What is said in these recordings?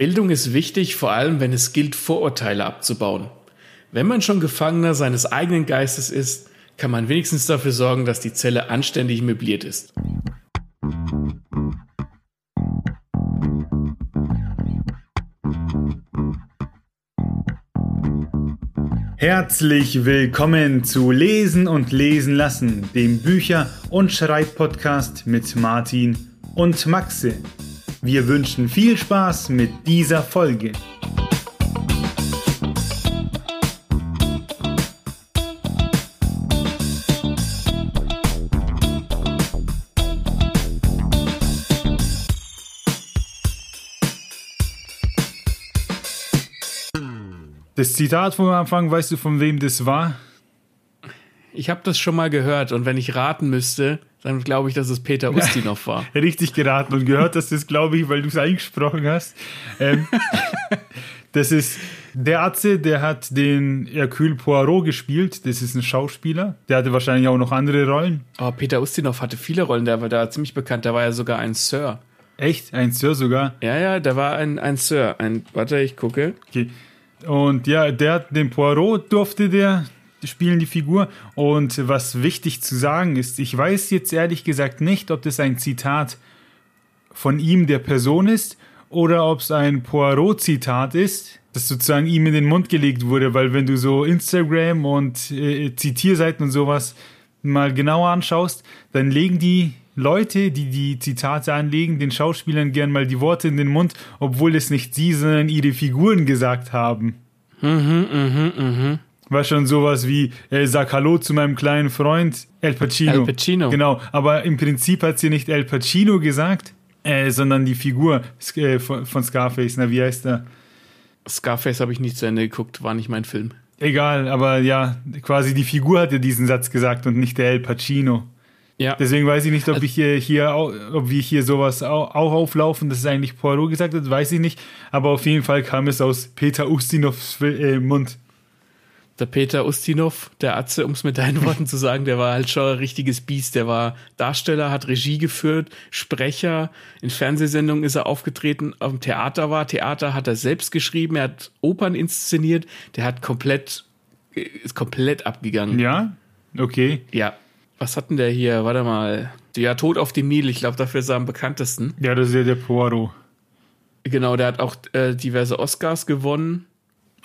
Bildung ist wichtig, vor allem wenn es gilt, Vorurteile abzubauen. Wenn man schon Gefangener seines eigenen Geistes ist, kann man wenigstens dafür sorgen, dass die Zelle anständig möbliert ist. Herzlich willkommen zu Lesen und Lesen lassen, dem Bücher- und Schreibpodcast mit Martin und Maxe. Wir wünschen viel Spaß mit dieser Folge. Das Zitat vom Anfang, weißt du, von wem das war? Ich habe das schon mal gehört und wenn ich raten müsste, dann glaube ich, dass es Peter Ustinov war. Richtig geraten und gehört dass das, glaube ich, weil du es eingesprochen hast. Ähm, das ist der Atze, der hat den Hercule Poirot gespielt. Das ist ein Schauspieler. Der hatte wahrscheinlich auch noch andere Rollen. Oh, Peter Ustinov hatte viele Rollen. Der war da ziemlich bekannt. Der war ja sogar ein Sir. Echt? Ein Sir sogar? Ja, ja, der war ein, ein Sir. Ein, warte, ich gucke. Okay. Und ja, der, den Poirot durfte der spielen, die Figur. Und was wichtig zu sagen ist, ich weiß jetzt ehrlich gesagt nicht, ob das ein Zitat von ihm, der Person ist, oder ob es ein Poirot-Zitat ist, das sozusagen ihm in den Mund gelegt wurde, weil wenn du so Instagram und äh, Zitierseiten und sowas mal genauer anschaust, dann legen die Leute, die die Zitate anlegen, den Schauspielern gern mal die Worte in den Mund, obwohl es nicht sie, sondern ihre Figuren gesagt haben. Mhm, mhm, mhm. War schon sowas wie, äh, sag Hallo zu meinem kleinen Freund El Pacino. El Pacino. Genau, aber im Prinzip hat sie nicht El Pacino gesagt, äh, sondern die Figur äh, von, von Scarface. Na, wie heißt er? Scarface habe ich nicht zu Ende geguckt, war nicht mein Film. Egal, aber ja, quasi die Figur hat ja diesen Satz gesagt und nicht der El Pacino. Ja. Deswegen weiß ich nicht, ob ich hier, hier ob wir hier sowas auch, auch auflaufen, dass es eigentlich Poirot gesagt hat, weiß ich nicht. Aber auf jeden Fall kam es aus Peter Ustinovs äh, Mund. Der Peter Ustinov, der Atze, um es mit deinen Worten zu sagen, der war halt schon ein richtiges Biest. Der war Darsteller, hat Regie geführt, Sprecher. In Fernsehsendungen ist er aufgetreten, auf dem Theater war. Theater hat er selbst geschrieben, er hat Opern inszeniert. Der hat komplett, ist komplett abgegangen. Ja? Okay. Ja, was hatten der hier? Warte mal. Ja, Tod auf dem Nil. Ich glaube, dafür ist er am bekanntesten. Ja, das ist ja der Poirot. Genau, der hat auch äh, diverse Oscars gewonnen.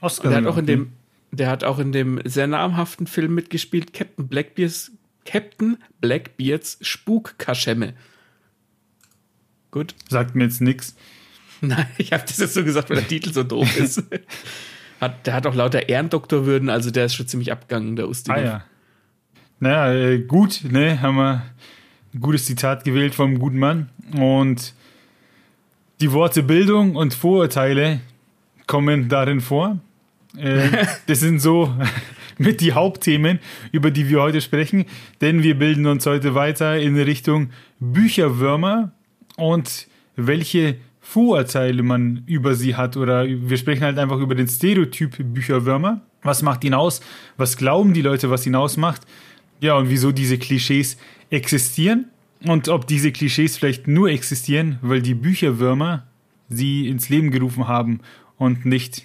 Oscar. Der hat auch in dem, der hat auch in dem sehr namhaften Film mitgespielt, Captain Blackbeards, Captain Blackbeards Spukkaschemme. Gut. Sagt mir jetzt nichts. Nein, ich habe das jetzt so gesagt, weil der Titel so doof ist. hat, der hat auch lauter Ehrendoktorwürden, also der ist schon ziemlich abgegangen, der Ustinov. Ah ja. Naja, äh, gut, ne, haben wir ein gutes Zitat gewählt vom guten Mann. Und die Worte Bildung und Vorurteile kommen darin vor. Äh, das sind so mit die Hauptthemen, über die wir heute sprechen, denn wir bilden uns heute weiter in Richtung Bücherwürmer und welche Vorurteile man über sie hat oder wir sprechen halt einfach über den Stereotyp Bücherwürmer. Was macht ihn aus? Was glauben die Leute, was ihn ausmacht? Ja, und wieso diese Klischees existieren und ob diese Klischees vielleicht nur existieren, weil die Bücherwürmer sie ins Leben gerufen haben und nicht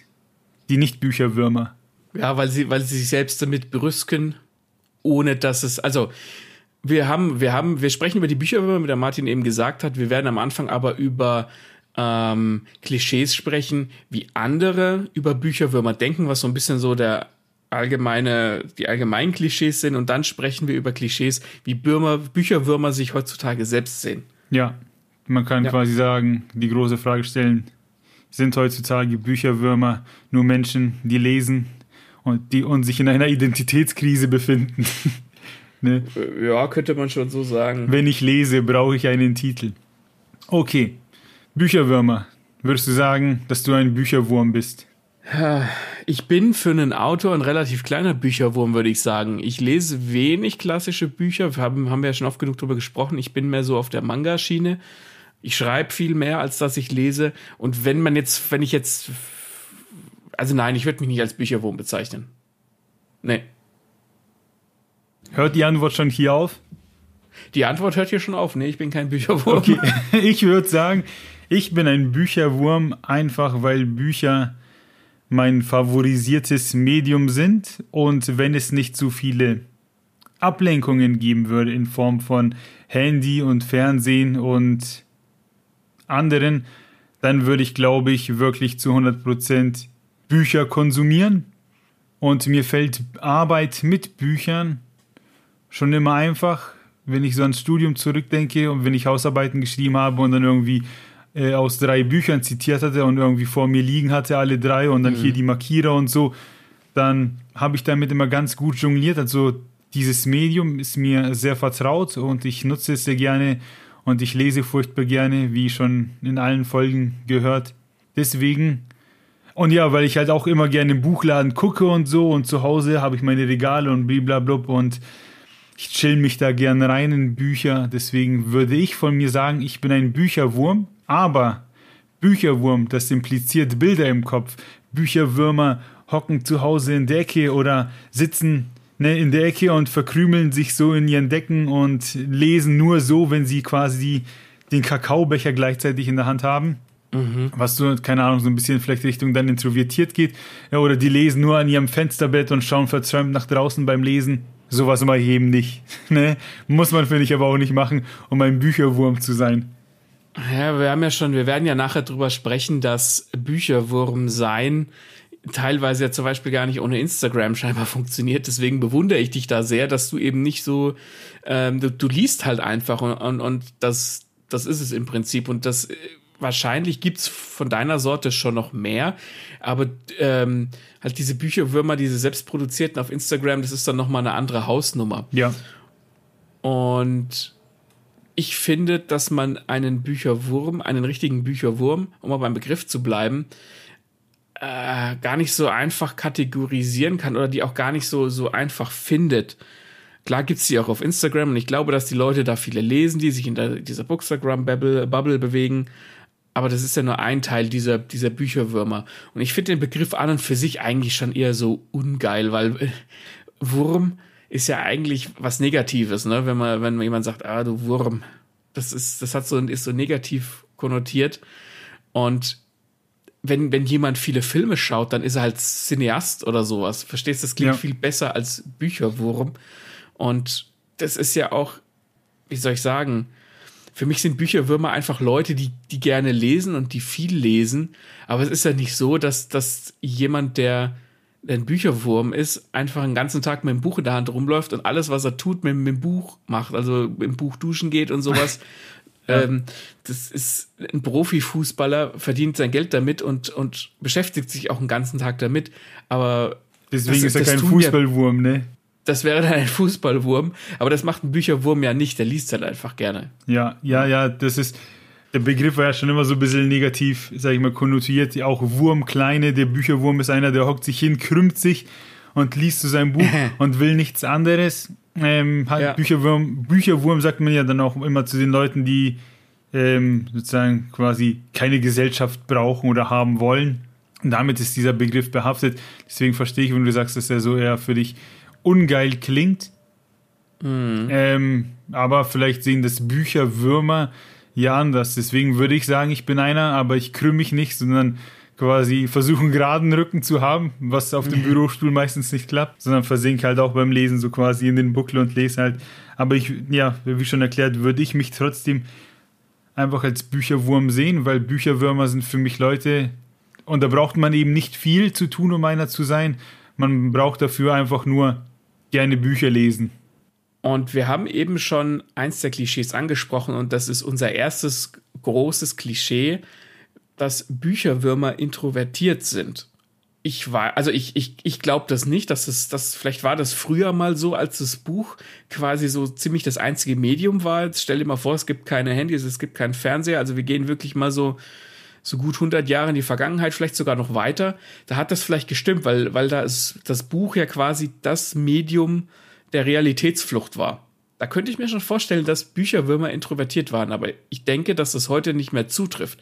die Nicht-Bücherwürmer. Ja, weil sie, weil sie sich selbst damit berüsken, ohne dass es, also wir haben, wir haben, wir sprechen über die Bücherwürmer, wie der Martin eben gesagt hat. Wir werden am Anfang aber über ähm, Klischees sprechen, wie andere über Bücherwürmer denken, was so ein bisschen so der allgemeine, die allgemeinen Klischees sind. Und dann sprechen wir über Klischees, wie Bürmer, Bücherwürmer sich heutzutage selbst sehen. Ja, man kann ja. quasi sagen, die große Frage stellen, sind heutzutage Bücherwürmer nur Menschen, die lesen und die und sich in einer Identitätskrise befinden? ne? Ja, könnte man schon so sagen. Wenn ich lese, brauche ich einen Titel. Okay, Bücherwürmer. Würdest du sagen, dass du ein Bücherwurm bist? Ich bin für einen Autor ein relativ kleiner Bücherwurm, würde ich sagen. Ich lese wenig klassische Bücher. Wir haben, haben ja schon oft genug darüber gesprochen. Ich bin mehr so auf der Manga-Schiene. Ich schreibe viel mehr, als dass ich lese. Und wenn man jetzt, wenn ich jetzt, also nein, ich würde mich nicht als Bücherwurm bezeichnen. Nee. Hört die Antwort schon hier auf? Die Antwort hört hier schon auf. Nee, ich bin kein Bücherwurm. Okay. Ich würde sagen, Ich bin ein Bücherwurm, einfach weil Bücher mein favorisiertes Medium sind und wenn es nicht so viele Ablenkungen geben würde in Form von Handy und Fernsehen und anderen, dann würde ich, glaube ich, wirklich zu 100% Bücher konsumieren. Und mir fällt Arbeit mit Büchern schon immer einfach, wenn ich so ans Studium zurückdenke und wenn ich Hausarbeiten geschrieben habe und dann irgendwie äh, aus drei Büchern zitiert hatte und irgendwie vor mir liegen hatte, alle drei und dann mhm. hier die Markierer und so, dann habe ich damit immer ganz gut jongliert. Also dieses Medium ist mir sehr vertraut und ich nutze es sehr gerne und ich lese furchtbar gerne, wie schon in allen Folgen gehört. Deswegen, und ja, weil ich halt auch immer gerne im Buchladen gucke und so und zu Hause habe ich meine Regale und blablabla und ich chill mich da gerne rein in Bücher. Deswegen würde ich von mir sagen, ich bin ein Bücherwurm, aber Bücherwurm, das impliziert Bilder im Kopf. Bücherwürmer hocken zu Hause in der Ecke oder sitzen ne, in der Ecke und verkrümeln sich so in ihren Decken und lesen nur so, wenn sie quasi den Kakaobecher gleichzeitig in der Hand haben. Mhm. Was so, keine Ahnung, so ein bisschen vielleicht Richtung dann introvertiert geht. Ja, oder die lesen nur an ihrem Fensterbett und schauen verzäumt nach draußen beim Lesen. Sowas immer eben nicht. ne? Muss man, finde ich, aber auch nicht machen, um ein Bücherwurm zu sein. Ja, wir haben ja schon, wir werden ja nachher drüber sprechen, dass Bücherwurm sein teilweise ja zum Beispiel gar nicht ohne Instagram scheinbar funktioniert. Deswegen bewundere ich dich da sehr, dass du eben nicht so, ähm, du, du liest halt einfach und, und, und das, das ist es im Prinzip. Und das äh, wahrscheinlich gibt's von deiner Sorte schon noch mehr, aber ähm, halt diese Bücherwürmer, diese selbstproduzierten auf Instagram, das ist dann nochmal eine andere Hausnummer. Ja. Und ich finde, dass man einen Bücherwurm, einen richtigen Bücherwurm, um mal beim Begriff zu bleiben, äh, gar nicht so einfach kategorisieren kann oder die auch gar nicht so, so einfach findet. Klar gibt's die auch auf Instagram und ich glaube, dass die Leute da viele lesen, die sich in der, dieser Bookstagram-Bubble Bubble bewegen. Aber das ist ja nur ein Teil dieser, dieser Bücherwürmer. Und ich finde den Begriff an und für sich eigentlich schon eher so ungeil, weil äh, Wurm ist ja eigentlich was Negatives, ne? Wenn man, wenn jemand sagt, ah, du Wurm. Das ist, das hat so, ist so negativ konnotiert. Und wenn, wenn jemand viele Filme schaut, dann ist er halt Cineast oder sowas. Verstehst du? Das klingt ja. viel besser als Bücherwurm. Und das ist ja auch, wie soll ich sagen, für mich sind Bücherwürmer einfach Leute, die, die gerne lesen und die viel lesen. Aber es ist ja nicht so, dass, dass jemand, der ein Bücherwurm ist, einfach einen ganzen Tag mit dem Buch in der Hand rumläuft und alles, was er tut, mit, mit dem Buch macht. Also mit dem Buch duschen geht und sowas. Ähm, das ist ein Profifußballer, verdient sein Geld damit und, und beschäftigt sich auch einen ganzen Tag damit. Aber deswegen das, ist er kein Fußballwurm, ne? Das wäre dann ein Fußballwurm, aber das macht ein Bücherwurm ja nicht, der liest halt einfach gerne. Ja, ja, ja, das ist, der Begriff war ja schon immer so ein bisschen negativ, sag ich mal, konnotiert. Auch Wurm, Kleine, der Bücherwurm ist einer, der hockt sich hin, krümmt sich und liest zu so seinem Buch und will nichts anderes. Ähm, halt ja. Bücherwurm, Bücherwurm sagt man ja dann auch immer zu den Leuten, die ähm, sozusagen quasi keine Gesellschaft brauchen oder haben wollen. Und damit ist dieser Begriff behaftet. Deswegen verstehe ich, wenn du sagst, dass er so eher für dich ungeil klingt. Mhm. Ähm, aber vielleicht sehen das Bücherwürmer ja anders. Deswegen würde ich sagen, ich bin einer, aber ich krümme mich nicht, sondern quasi versuchen, geraden Rücken zu haben, was auf dem Bürostuhl meistens nicht klappt, sondern versinke halt auch beim Lesen so quasi in den Buckel und lese halt. Aber ich, ja, wie schon erklärt, würde ich mich trotzdem einfach als Bücherwurm sehen, weil Bücherwürmer sind für mich Leute, und da braucht man eben nicht viel zu tun, um einer zu sein. Man braucht dafür einfach nur gerne Bücher lesen. Und wir haben eben schon eins der Klischees angesprochen und das ist unser erstes großes Klischee, dass Bücherwürmer introvertiert sind. Ich war, also ich, ich, ich glaube das nicht, dass es, das, vielleicht war das früher mal so, als das Buch quasi so ziemlich das einzige Medium war. Jetzt stell dir mal vor, es gibt keine Handys, es gibt keinen Fernseher, also wir gehen wirklich mal so, so gut 100 Jahre in die Vergangenheit, vielleicht sogar noch weiter. Da hat das vielleicht gestimmt, weil, weil da ist das Buch ja quasi das Medium der Realitätsflucht war. Da könnte ich mir schon vorstellen, dass Bücherwürmer introvertiert waren, aber ich denke, dass das heute nicht mehr zutrifft.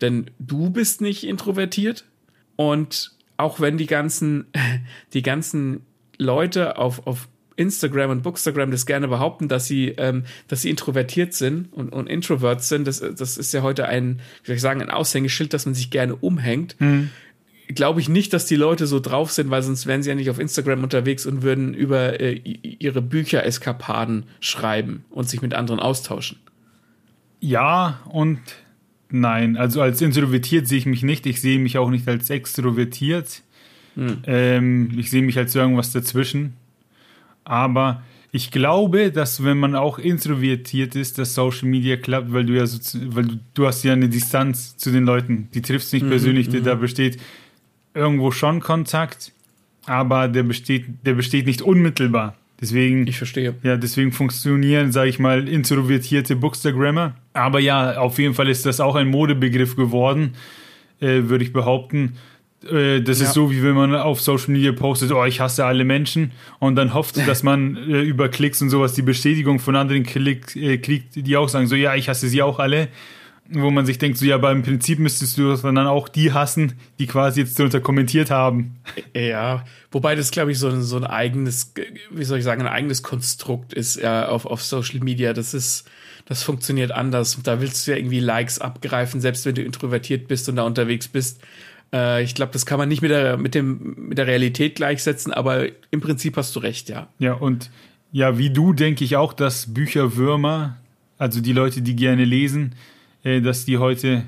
Denn du bist nicht introvertiert und auch wenn die ganzen, die ganzen Leute auf, auf Instagram und Bookstagram das gerne behaupten, dass sie, ähm, dass sie introvertiert sind und, und Introverts sind. Das, das ist ja heute ein, wie soll ich sagen, ein Aushängeschild, das man sich gerne umhängt. Mhm. Glaube ich nicht, dass die Leute so drauf sind, weil sonst wären sie ja nicht auf Instagram unterwegs und würden über äh, ihre Bücher-Eskapaden schreiben und sich mit anderen austauschen. Ja und nein. Also als introvertiert sehe ich mich nicht. Ich sehe mich auch nicht als extrovertiert. Hm. Ähm, ich sehe mich als irgendwas dazwischen. Aber ich glaube, dass wenn man auch introvertiert ist, dass Social Media klappt, weil du ja so, weil du, du hast ja eine Distanz zu den Leuten. Die triffst nicht mhm, persönlich, mhm. da besteht irgendwo schon Kontakt, aber der besteht, der besteht nicht unmittelbar. Deswegen, ich verstehe. Ja, deswegen funktionieren, sage ich mal, introvertierte Bookstagrammer. Aber ja, auf jeden Fall ist das auch ein Modebegriff geworden, äh, würde ich behaupten. Äh, das ja. ist so, wie wenn man auf Social Media postet, oh, ich hasse alle Menschen und dann hofft, dass man äh, über Klicks und sowas die Bestätigung von anderen Klick, äh, kriegt, die auch sagen, so ja, ich hasse sie auch alle wo man sich denkt, so ja, aber im Prinzip müsstest du dann auch die hassen, die quasi jetzt darunter kommentiert haben. Ja, wobei das, glaube ich, so, so ein eigenes, wie soll ich sagen, ein eigenes Konstrukt ist ja, auf, auf Social Media. Das ist, das funktioniert anders. Da willst du ja irgendwie Likes abgreifen, selbst wenn du introvertiert bist und da unterwegs bist. Äh, ich glaube, das kann man nicht mit der, mit, dem, mit der Realität gleichsetzen, aber im Prinzip hast du recht, ja. Ja, und ja, wie du denke ich auch, dass Bücherwürmer, also die Leute, die gerne lesen, dass die heute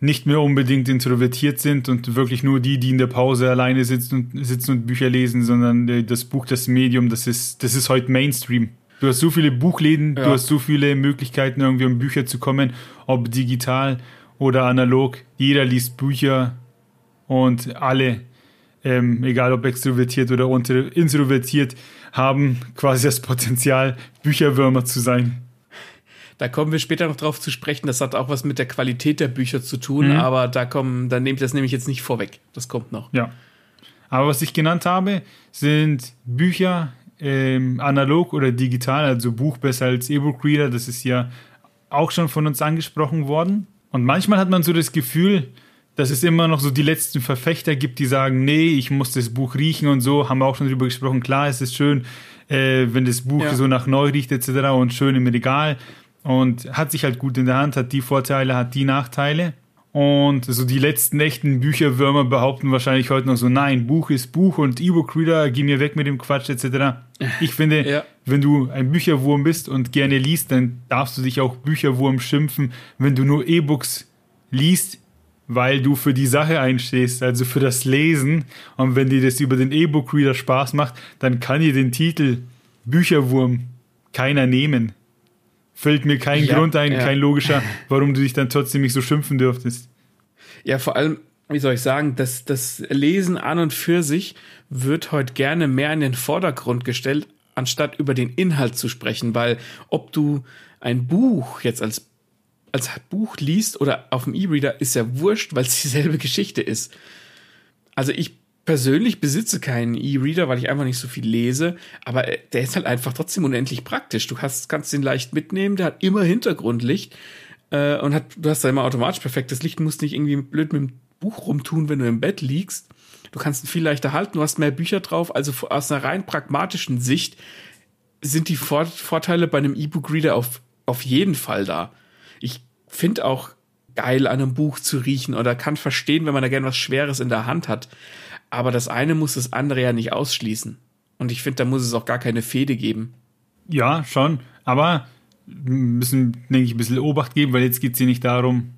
nicht mehr unbedingt introvertiert sind und wirklich nur die, die in der Pause alleine sitzen und, sitzen und Bücher lesen, sondern äh, das Buch, das Medium, das ist, das ist heute Mainstream. Du hast so viele Buchläden, ja. du hast so viele Möglichkeiten, irgendwie um Bücher zu kommen, ob digital oder analog. Jeder liest Bücher und alle, ähm, egal ob extrovertiert oder introvertiert, haben quasi das Potenzial, Bücherwürmer zu sein. Da kommen wir später noch drauf zu sprechen. Das hat auch was mit der Qualität der Bücher zu tun, mhm. aber da kommen, dann nehme ich das nämlich jetzt nicht vorweg. Das kommt noch. Ja. Aber was ich genannt habe, sind Bücher ähm, analog oder digital, also Buch besser als E-Book-Reader. Das ist ja auch schon von uns angesprochen worden. Und manchmal hat man so das Gefühl, dass es immer noch so die letzten Verfechter gibt, die sagen, nee, ich muss das Buch riechen und so. Haben wir auch schon drüber gesprochen. Klar, es ist schön, äh, wenn das Buch ja. so nach neu riecht etc. und schön im Regal und hat sich halt gut in der Hand, hat die Vorteile, hat die Nachteile. Und so die letzten echten Bücherwürmer behaupten wahrscheinlich heute noch so, nein, Buch ist Buch und E-Book-Reader, geh mir weg mit dem Quatsch etc. Ich finde, ja. wenn du ein Bücherwurm bist und gerne liest, dann darfst du dich auch Bücherwurm schimpfen, wenn du nur E-Books liest, weil du für die Sache einstehst, also für das Lesen. Und wenn dir das über den E-Book-Reader Spaß macht, dann kann dir den Titel Bücherwurm keiner nehmen fällt mir kein ja, Grund ein, ja. kein logischer, warum du dich dann trotzdem nicht so schimpfen dürftest. Ja, vor allem, wie soll ich sagen, das, das Lesen an und für sich wird heute gerne mehr in den Vordergrund gestellt, anstatt über den Inhalt zu sprechen, weil ob du ein Buch jetzt als, als Buch liest oder auf dem E-Reader, ist ja wurscht, weil es dieselbe Geschichte ist. Also ich persönlich besitze keinen E-Reader, weil ich einfach nicht so viel lese, aber der ist halt einfach trotzdem unendlich praktisch. Du hast, kannst den leicht mitnehmen, der hat immer Hintergrundlicht äh, und hat, du hast da immer automatisch perfektes Licht, musst nicht irgendwie blöd mit dem Buch rumtun, wenn du im Bett liegst. Du kannst ihn viel leichter halten, du hast mehr Bücher drauf, also aus einer rein pragmatischen Sicht sind die Vor Vorteile bei einem E-Book-Reader auf, auf jeden Fall da. Ich finde auch geil, an einem Buch zu riechen oder kann verstehen, wenn man da gern was Schweres in der Hand hat. Aber das eine muss das andere ja nicht ausschließen. Und ich finde, da muss es auch gar keine Fehde geben. Ja, schon. Aber müssen, denke ich, ein bisschen Obacht geben, weil jetzt geht es hier nicht darum,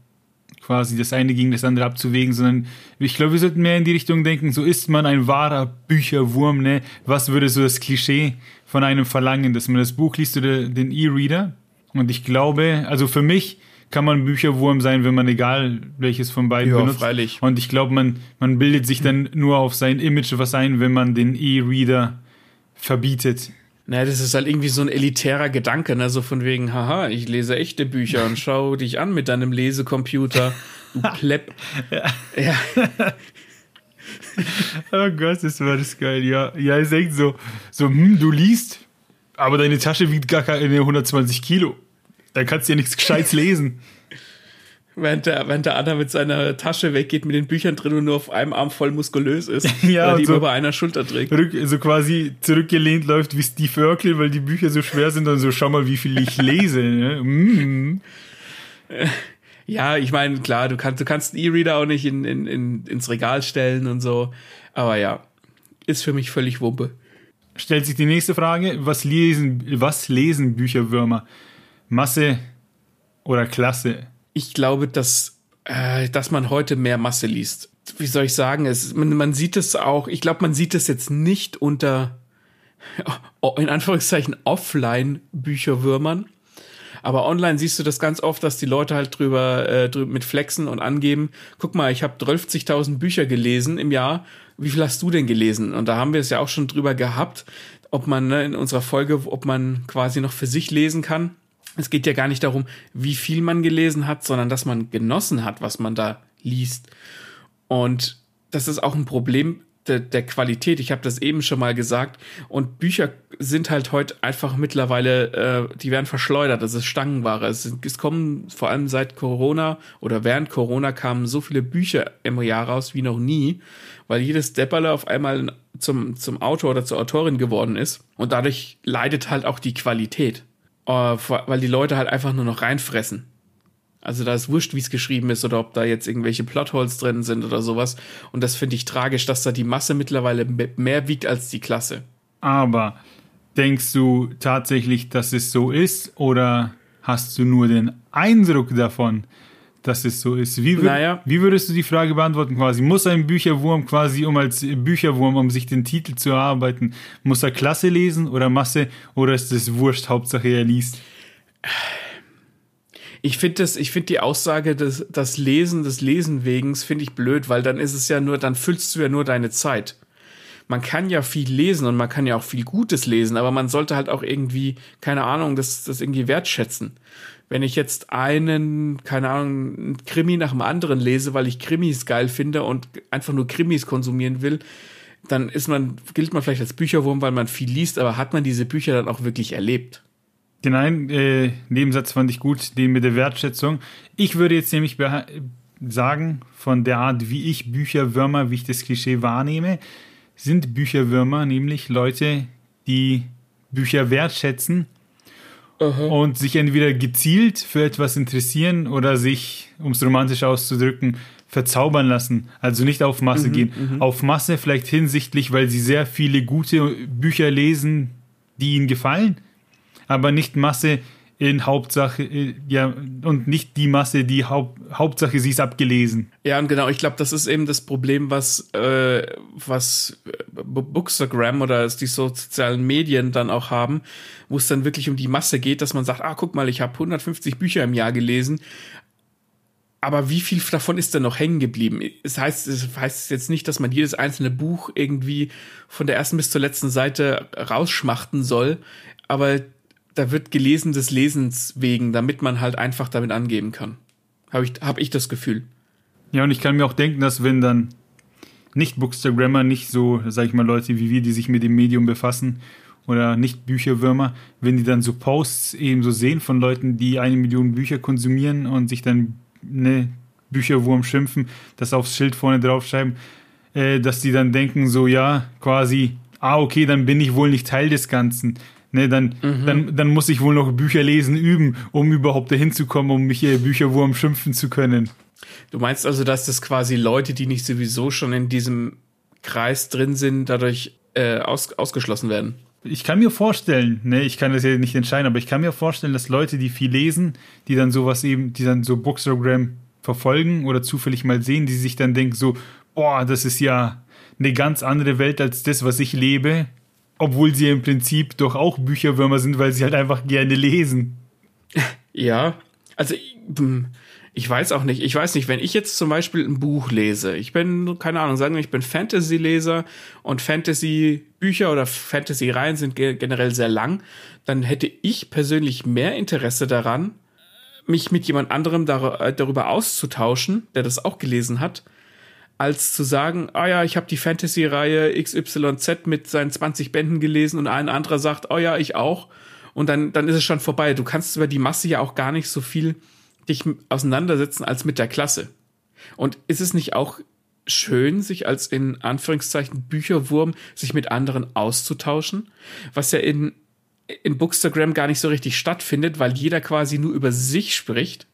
quasi das eine gegen das andere abzuwägen, sondern ich glaube, wir sollten mehr in die Richtung denken, so ist man ein wahrer Bücherwurm, ne? Was würde so das Klischee von einem verlangen, dass man das Buch liest oder den E-Reader? Und ich glaube, also für mich kann man Bücherwurm sein, wenn man egal welches von beiden ja, benutzt. Freilich. Und ich glaube, man, man bildet sich dann nur auf sein Image was ein, wenn man den E-Reader verbietet. Naja, das ist halt irgendwie so ein elitärer Gedanke, ne? So von wegen, haha, ich lese echte Bücher und schau dich an mit deinem Lesecomputer, du Klepp. ja. oh Gott, das war das geil, ja. Ja, ist echt so, so, hm, du liest, aber deine Tasche wiegt gar keine 120 Kilo. Da kannst du ja nichts Gescheites lesen. während der, während der Anna mit seiner Tasche weggeht mit den Büchern drin und nur auf einem Arm voll muskulös ist. Ja, oder die so bei einer Schulter trägt. Rück, so quasi zurückgelehnt läuft wie Steve Urkel, weil die Bücher so schwer sind und so, schau mal, wie viel ich lese. Ne? Mm. Ja, ich meine, klar, du kannst, du kannst einen E-Reader auch nicht in, in, in, ins Regal stellen und so. Aber ja, ist für mich völlig Wumpe. Stellt sich die nächste Frage, was lesen, was lesen Bücherwürmer? Masse oder Klasse? Ich glaube, dass, äh, dass man heute mehr Masse liest. Wie soll ich sagen? Es, man, man sieht es auch, ich glaube, man sieht es jetzt nicht unter, in Anführungszeichen, Offline-Bücherwürmern. Aber online siehst du das ganz oft, dass die Leute halt drüber, äh, drüber mit flexen und angeben, guck mal, ich habe 12.000 Bücher gelesen im Jahr, wie viel hast du denn gelesen? Und da haben wir es ja auch schon drüber gehabt, ob man ne, in unserer Folge, ob man quasi noch für sich lesen kann. Es geht ja gar nicht darum, wie viel man gelesen hat, sondern dass man genossen hat, was man da liest. Und das ist auch ein Problem der, der Qualität. Ich habe das eben schon mal gesagt. Und Bücher sind halt heute einfach mittlerweile, äh, die werden verschleudert. Das ist Stangenware. Es, es kommen vor allem seit Corona oder während Corona kamen so viele Bücher im Jahr raus wie noch nie, weil jedes Depperle auf einmal zum, zum Autor oder zur Autorin geworden ist. Und dadurch leidet halt auch die Qualität. Äh, weil die Leute halt einfach nur noch reinfressen. Also da ist wurscht, wie es geschrieben ist oder ob da jetzt irgendwelche Plotholes drin sind oder sowas. Und das finde ich tragisch, dass da die Masse mittlerweile mehr wiegt als die Klasse. Aber denkst du tatsächlich, dass es so ist oder hast du nur den Eindruck davon, dass es so ist? Wie, wür naja. wie würdest du die Frage beantworten quasi? Muss ein Bücherwurm quasi, um als Bücherwurm, um sich den Titel zu erarbeiten, muss er Klasse lesen oder Masse oder ist es wurscht, Hauptsache er liest? Ich finde finde die Aussage des, das Lesen des Lesen wegens finde ich blöd, weil dann ist es ja nur, dann füllst du ja nur deine Zeit. Man kann ja viel lesen und man kann ja auch viel Gutes lesen, aber man sollte halt auch irgendwie, keine Ahnung, das, das irgendwie wertschätzen. Wenn ich jetzt einen, keine Ahnung, einen Krimi nach dem anderen lese, weil ich Krimis geil finde und einfach nur Krimis konsumieren will, dann ist man, gilt man vielleicht als Bücherwurm, weil man viel liest, aber hat man diese Bücher dann auch wirklich erlebt? Den einen äh, Nebensatz fand ich gut, den mit der Wertschätzung. Ich würde jetzt nämlich sagen, von der Art, wie ich Bücherwürmer, wie ich das Klischee wahrnehme, sind Bücherwürmer nämlich Leute, die Bücher wertschätzen Aha. und sich entweder gezielt für etwas interessieren oder sich, um es romantisch auszudrücken, verzaubern lassen. Also nicht auf Masse mhm, gehen. Mhm. Auf Masse vielleicht hinsichtlich, weil sie sehr viele gute Bücher lesen, die ihnen gefallen aber nicht Masse in Hauptsache, äh, ja, und nicht die Masse, die Haupt, Hauptsache sie ist abgelesen. Ja, und genau, ich glaube, das ist eben das Problem, was, äh, was äh, Bookstagram oder die sozialen Medien dann auch haben, wo es dann wirklich um die Masse geht, dass man sagt, ah, guck mal, ich habe 150 Bücher im Jahr gelesen, aber wie viel davon ist denn noch hängen geblieben? Es heißt, es heißt jetzt nicht, dass man jedes einzelne Buch irgendwie von der ersten bis zur letzten Seite rausschmachten soll, aber da wird gelesen des Lesens wegen, damit man halt einfach damit angeben kann. Habe ich, hab ich das Gefühl. Ja, und ich kann mir auch denken, dass wenn dann nicht Bookstagrammer, nicht so, sag ich mal, Leute wie wir, die sich mit dem Medium befassen, oder nicht Bücherwürmer, wenn die dann so Posts eben so sehen von Leuten, die eine Million Bücher konsumieren und sich dann ne Bücherwurm schimpfen, das aufs Schild vorne draufschreiben, äh, dass die dann denken so, ja, quasi, ah, okay, dann bin ich wohl nicht Teil des Ganzen. Ne, dann, mhm. dann, dann muss ich wohl noch Bücher lesen üben, um überhaupt dahin zu kommen, um mich hier Bücherwurm schimpfen zu können. Du meinst also, dass das quasi Leute, die nicht sowieso schon in diesem Kreis drin sind, dadurch äh, aus, ausgeschlossen werden? Ich kann mir vorstellen, ne, ich kann das ja nicht entscheiden, aber ich kann mir vorstellen, dass Leute, die viel lesen, die dann sowas eben, die dann so Bookstagram verfolgen oder zufällig mal sehen, die sich dann denken so, boah, das ist ja eine ganz andere Welt als das, was ich lebe obwohl sie im Prinzip doch auch Bücherwürmer sind, weil sie halt einfach gerne lesen. Ja, also hm, ich weiß auch nicht. Ich weiß nicht, wenn ich jetzt zum Beispiel ein Buch lese, ich bin, keine Ahnung, sagen wir, ich bin Fantasy-Leser und Fantasy-Bücher oder Fantasy-Reihen sind generell sehr lang, dann hätte ich persönlich mehr Interesse daran, mich mit jemand anderem dar darüber auszutauschen, der das auch gelesen hat, als zu sagen, ah ja, ich habe die Fantasy-Reihe XYZ mit seinen 20 Bänden gelesen und ein anderer sagt, oh ja, ich auch. Und dann, dann ist es schon vorbei. Du kannst über die Masse ja auch gar nicht so viel dich auseinandersetzen als mit der Klasse. Und ist es nicht auch schön, sich als in Anführungszeichen Bücherwurm sich mit anderen auszutauschen, was ja in, in Bookstagram gar nicht so richtig stattfindet, weil jeder quasi nur über sich spricht.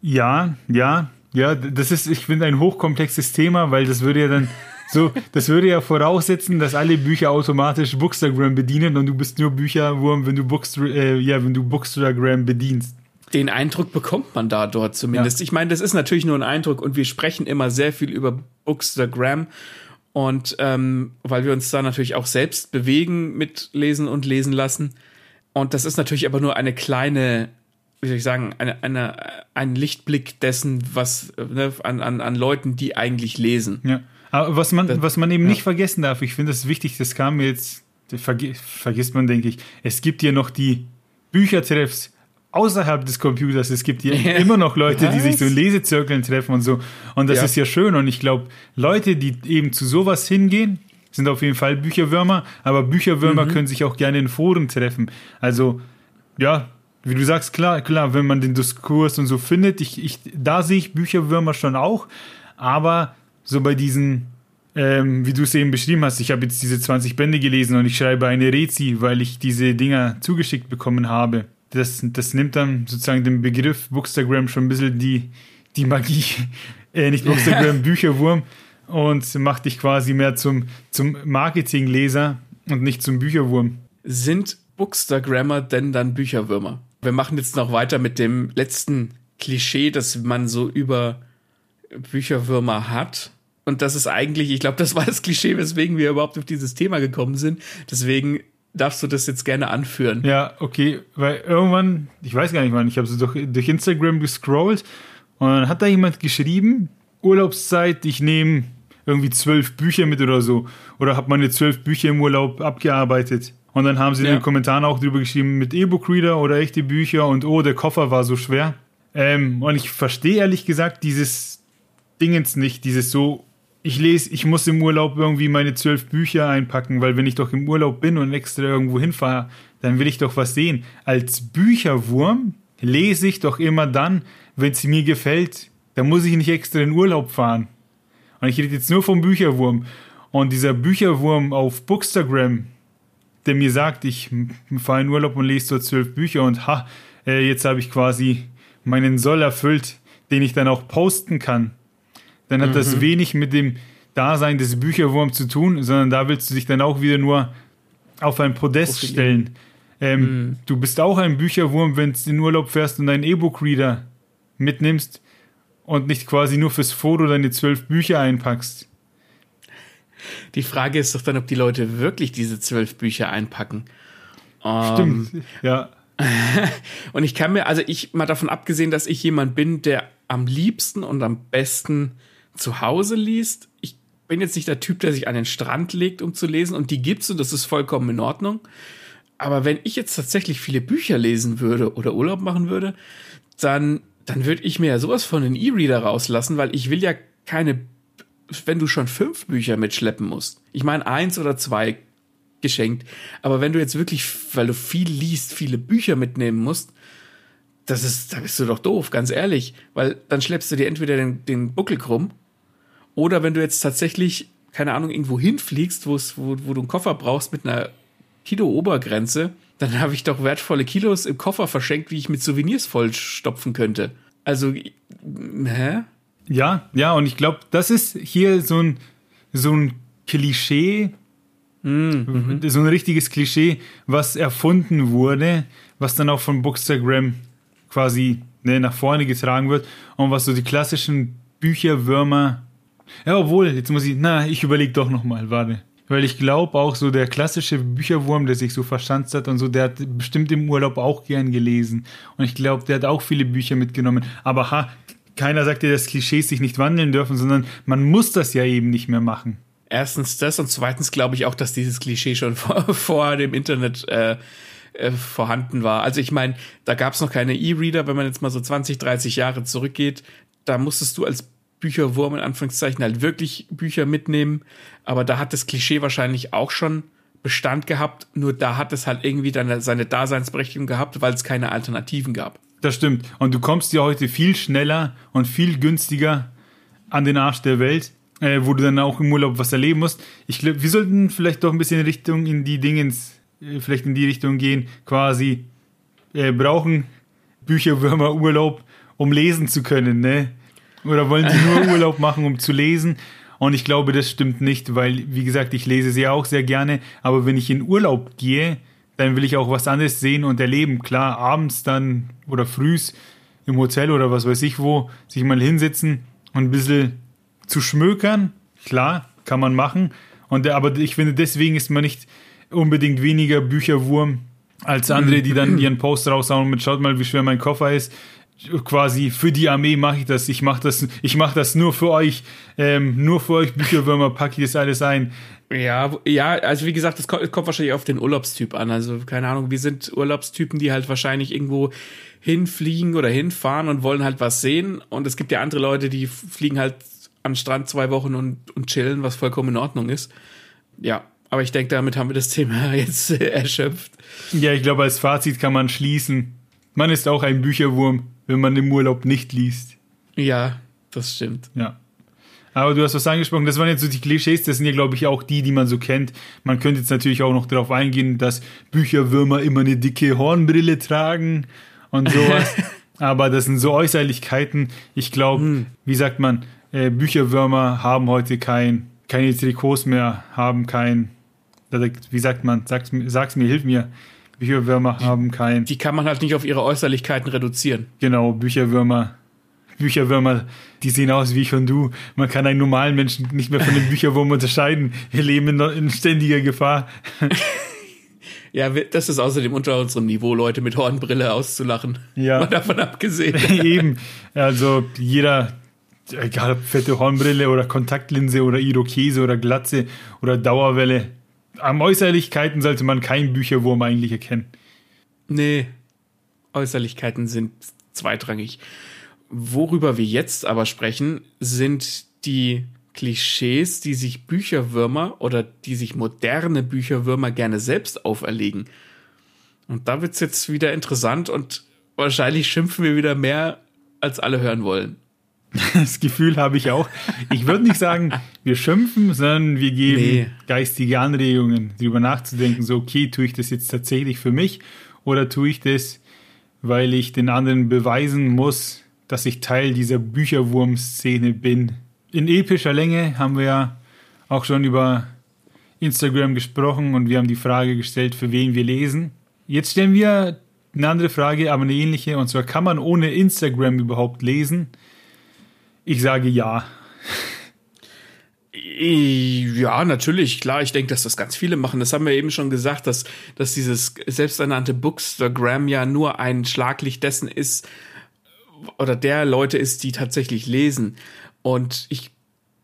Ja, ja, ja, das ist, ich finde, ein hochkomplexes Thema, weil das würde ja dann so, das würde ja voraussetzen, dass alle Bücher automatisch Bookstagram bedienen und du bist nur Bücherwurm, wenn du Bookst äh, ja, wenn du Bookstagram bedienst. Den Eindruck bekommt man da dort zumindest. Ja. Ich meine, das ist natürlich nur ein Eindruck und wir sprechen immer sehr viel über Bookstagram und ähm, weil wir uns da natürlich auch selbst bewegen mit Lesen und Lesen lassen. Und das ist natürlich aber nur eine kleine, wie soll ich sagen, eine, eine, ein Lichtblick dessen, was ne, an, an, an Leuten, die eigentlich lesen. Ja. Aber was man, was man eben ja. nicht vergessen darf, ich finde das wichtig, das kam mir jetzt, vergi vergisst man, denke ich. Es gibt hier noch die Büchertreffs außerhalb des Computers. Es gibt hier ja. immer noch Leute, Was? die sich so in Lesezirkeln treffen und so. Und das ja. ist ja schön. Und ich glaube, Leute, die eben zu sowas hingehen, sind auf jeden Fall Bücherwürmer. Aber Bücherwürmer mhm. können sich auch gerne in Foren treffen. Also, ja, wie du sagst, klar, klar, wenn man den Diskurs und so findet, ich, ich, da sehe ich Bücherwürmer schon auch. Aber so bei diesen ähm, wie du es eben beschrieben hast, ich habe jetzt diese 20 Bände gelesen und ich schreibe eine Rezi, weil ich diese Dinger zugeschickt bekommen habe das, das nimmt dann sozusagen den Begriff Bookstagram schon ein bisschen die, die Magie, äh, nicht Bookstagram, Bücherwurm und macht dich quasi mehr zum, zum Marketingleser und nicht zum Bücherwurm. Sind Bookstagrammer denn dann Bücherwürmer? Wir machen jetzt noch weiter mit dem letzten Klischee, das man so über Bücherwürmer hat. Und das ist eigentlich, ich glaube, das war das Klischee, weswegen wir überhaupt auf dieses Thema gekommen sind. Deswegen darfst du das jetzt gerne anführen. Ja, okay, weil irgendwann, ich weiß gar nicht wann, ich habe so durch, durch Instagram gescrollt und dann hat da jemand geschrieben, Urlaubszeit, ich nehme irgendwie zwölf Bücher mit oder so. Oder habe meine zwölf Bücher im Urlaub abgearbeitet. Und dann haben sie ja. in den Kommentaren auch drüber geschrieben mit E-Book-Reader oder echte Bücher und oh, der Koffer war so schwer. Ähm, und ich verstehe ehrlich gesagt dieses Dingens nicht, dieses so ich lese, ich muss im Urlaub irgendwie meine zwölf Bücher einpacken, weil wenn ich doch im Urlaub bin und extra irgendwo hinfahre, dann will ich doch was sehen. Als Bücherwurm lese ich doch immer dann, wenn es mir gefällt. Da muss ich nicht extra in Urlaub fahren. Und ich rede jetzt nur vom Bücherwurm. Und dieser Bücherwurm auf Bookstagram, der mir sagt, ich fahre in Urlaub und lese dort zwölf Bücher und ha, äh, jetzt habe ich quasi meinen Soll erfüllt, den ich dann auch posten kann dann hat mhm. das wenig mit dem Dasein des Bücherwurms zu tun, sondern da willst du dich dann auch wieder nur auf ein Podest okay. stellen. Ähm, mhm. Du bist auch ein Bücherwurm, wenn du in Urlaub fährst und deinen E-Book-Reader mitnimmst und nicht quasi nur fürs Foto deine zwölf Bücher einpackst. Die Frage ist doch dann, ob die Leute wirklich diese zwölf Bücher einpacken. Stimmt, um, ähm, ja. und ich kann mir, also ich mal davon abgesehen, dass ich jemand bin, der am liebsten und am besten zu Hause liest. Ich bin jetzt nicht der Typ, der sich an den Strand legt, um zu lesen, und die gibt's und das ist vollkommen in Ordnung. Aber wenn ich jetzt tatsächlich viele Bücher lesen würde oder Urlaub machen würde, dann, dann würde ich mir ja sowas von den E-Reader rauslassen, weil ich will ja keine, wenn du schon fünf Bücher mitschleppen musst. Ich meine, eins oder zwei geschenkt. Aber wenn du jetzt wirklich, weil du viel liest, viele Bücher mitnehmen musst, das ist, da bist du doch doof, ganz ehrlich. Weil dann schleppst du dir entweder den, den Buckel krumm oder wenn du jetzt tatsächlich, keine Ahnung, irgendwo hinfliegst, wo, wo du einen Koffer brauchst mit einer Kilo-Obergrenze, dann habe ich doch wertvolle Kilos im Koffer verschenkt, wie ich mit Souvenirs vollstopfen könnte. Also, hä? Ja, ja, und ich glaube, das ist hier so ein, so ein Klischee, mhm. so ein richtiges Klischee, was erfunden wurde, was dann auch von Bookstagram quasi ne, nach vorne getragen wird und was so die klassischen Bücherwürmer ja, obwohl, jetzt muss ich, na, ich überlege doch nochmal, warte. Weil ich glaube auch so der klassische Bücherwurm, der sich so verstanzt hat und so, der hat bestimmt im Urlaub auch gern gelesen. Und ich glaube, der hat auch viele Bücher mitgenommen. Aber ha, keiner sagt dir, dass Klischees sich nicht wandeln dürfen, sondern man muss das ja eben nicht mehr machen. Erstens das und zweitens glaube ich auch, dass dieses Klischee schon vor, vor dem Internet äh, äh, vorhanden war. Also ich meine, da gab es noch keine E-Reader, wenn man jetzt mal so 20, 30 Jahre zurückgeht. Da musstest du als Bücherwurm in Anführungszeichen halt wirklich Bücher mitnehmen. Aber da hat das Klischee wahrscheinlich auch schon Bestand gehabt. Nur da hat es halt irgendwie dann seine Daseinsberechtigung gehabt, weil es keine Alternativen gab. Das stimmt. Und du kommst ja heute viel schneller und viel günstiger an den Arsch der Welt, äh, wo du dann auch im Urlaub was erleben musst. Ich glaube, wir sollten vielleicht doch ein bisschen in Richtung in die Dingens, äh, vielleicht in die Richtung gehen, quasi äh, brauchen Bücherwürmer Urlaub, um lesen zu können, ne? Oder wollen sie nur Urlaub machen, um zu lesen? Und ich glaube, das stimmt nicht, weil, wie gesagt, ich lese sie auch sehr gerne, aber wenn ich in Urlaub gehe, dann will ich auch was anderes sehen und erleben. Klar, abends dann oder frühs im Hotel oder was weiß ich wo, sich mal hinsetzen und ein bisschen zu schmökern. Klar, kann man machen. Und, aber ich finde, deswegen ist man nicht unbedingt weniger Bücherwurm als andere, die dann ihren Post raushauen mit schaut mal, wie schwer mein Koffer ist quasi für die Armee mache ich das. Ich mache das, ich mache das nur für euch, ähm, nur für euch Bücherwürmer packe ich das alles ein. Ja, ja, also wie gesagt, es kommt, kommt, wahrscheinlich auf den Urlaubstyp an. Also keine Ahnung, wir sind Urlaubstypen, die halt wahrscheinlich irgendwo hinfliegen oder hinfahren und wollen halt was sehen. Und es gibt ja andere Leute, die fliegen halt an Strand zwei Wochen und, und chillen, was vollkommen in Ordnung ist. Ja, aber ich denke, damit haben wir das Thema jetzt erschöpft. Ja, ich glaube, als Fazit kann man schließen. Man ist auch ein Bücherwurm wenn man im Urlaub nicht liest. Ja, das stimmt. Ja. Aber du hast was angesprochen, das waren jetzt so die Klischees, das sind ja, glaube ich, auch die, die man so kennt. Man könnte jetzt natürlich auch noch darauf eingehen, dass Bücherwürmer immer eine dicke Hornbrille tragen und sowas. Aber das sind so Äußerlichkeiten. Ich glaube, hm. wie sagt man, äh, Bücherwürmer haben heute kein, keine Trikots mehr, haben kein, wie sagt man, sag's, sag's mir, hilf mir, Bücherwürmer haben kein. Die kann man halt nicht auf ihre Äußerlichkeiten reduzieren. Genau, Bücherwürmer. Bücherwürmer, die sehen aus wie ich und du. Man kann einen normalen Menschen nicht mehr von dem Bücherwurm unterscheiden. Wir leben in, in ständiger Gefahr. Ja, das ist außerdem unter unserem Niveau, Leute mit Hornbrille auszulachen. Ja. Mal davon abgesehen. Eben. Also jeder, egal ob fette Hornbrille oder Kontaktlinse oder Irokese oder Glatze oder Dauerwelle, am Äußerlichkeiten sollte man keinen Bücherwurm eigentlich erkennen. Nee, Äußerlichkeiten sind zweitrangig. Worüber wir jetzt aber sprechen, sind die Klischees, die sich Bücherwürmer oder die sich moderne Bücherwürmer gerne selbst auferlegen. Und da wird es jetzt wieder interessant und wahrscheinlich schimpfen wir wieder mehr, als alle hören wollen. Das Gefühl habe ich auch. Ich würde nicht sagen, wir schimpfen, sondern wir geben nee. geistige Anregungen, darüber nachzudenken, so, okay, tue ich das jetzt tatsächlich für mich oder tue ich das, weil ich den anderen beweisen muss, dass ich Teil dieser Bücherwurm-Szene bin. In epischer Länge haben wir ja auch schon über Instagram gesprochen und wir haben die Frage gestellt, für wen wir lesen. Jetzt stellen wir eine andere Frage, aber eine ähnliche, und zwar kann man ohne Instagram überhaupt lesen? Ich sage ja. Ja, natürlich, klar. Ich denke, dass das ganz viele machen. Das haben wir eben schon gesagt, dass, dass dieses selbsternannte Bookstagram ja nur ein Schlaglicht dessen ist, oder der Leute ist, die tatsächlich lesen. Und ich,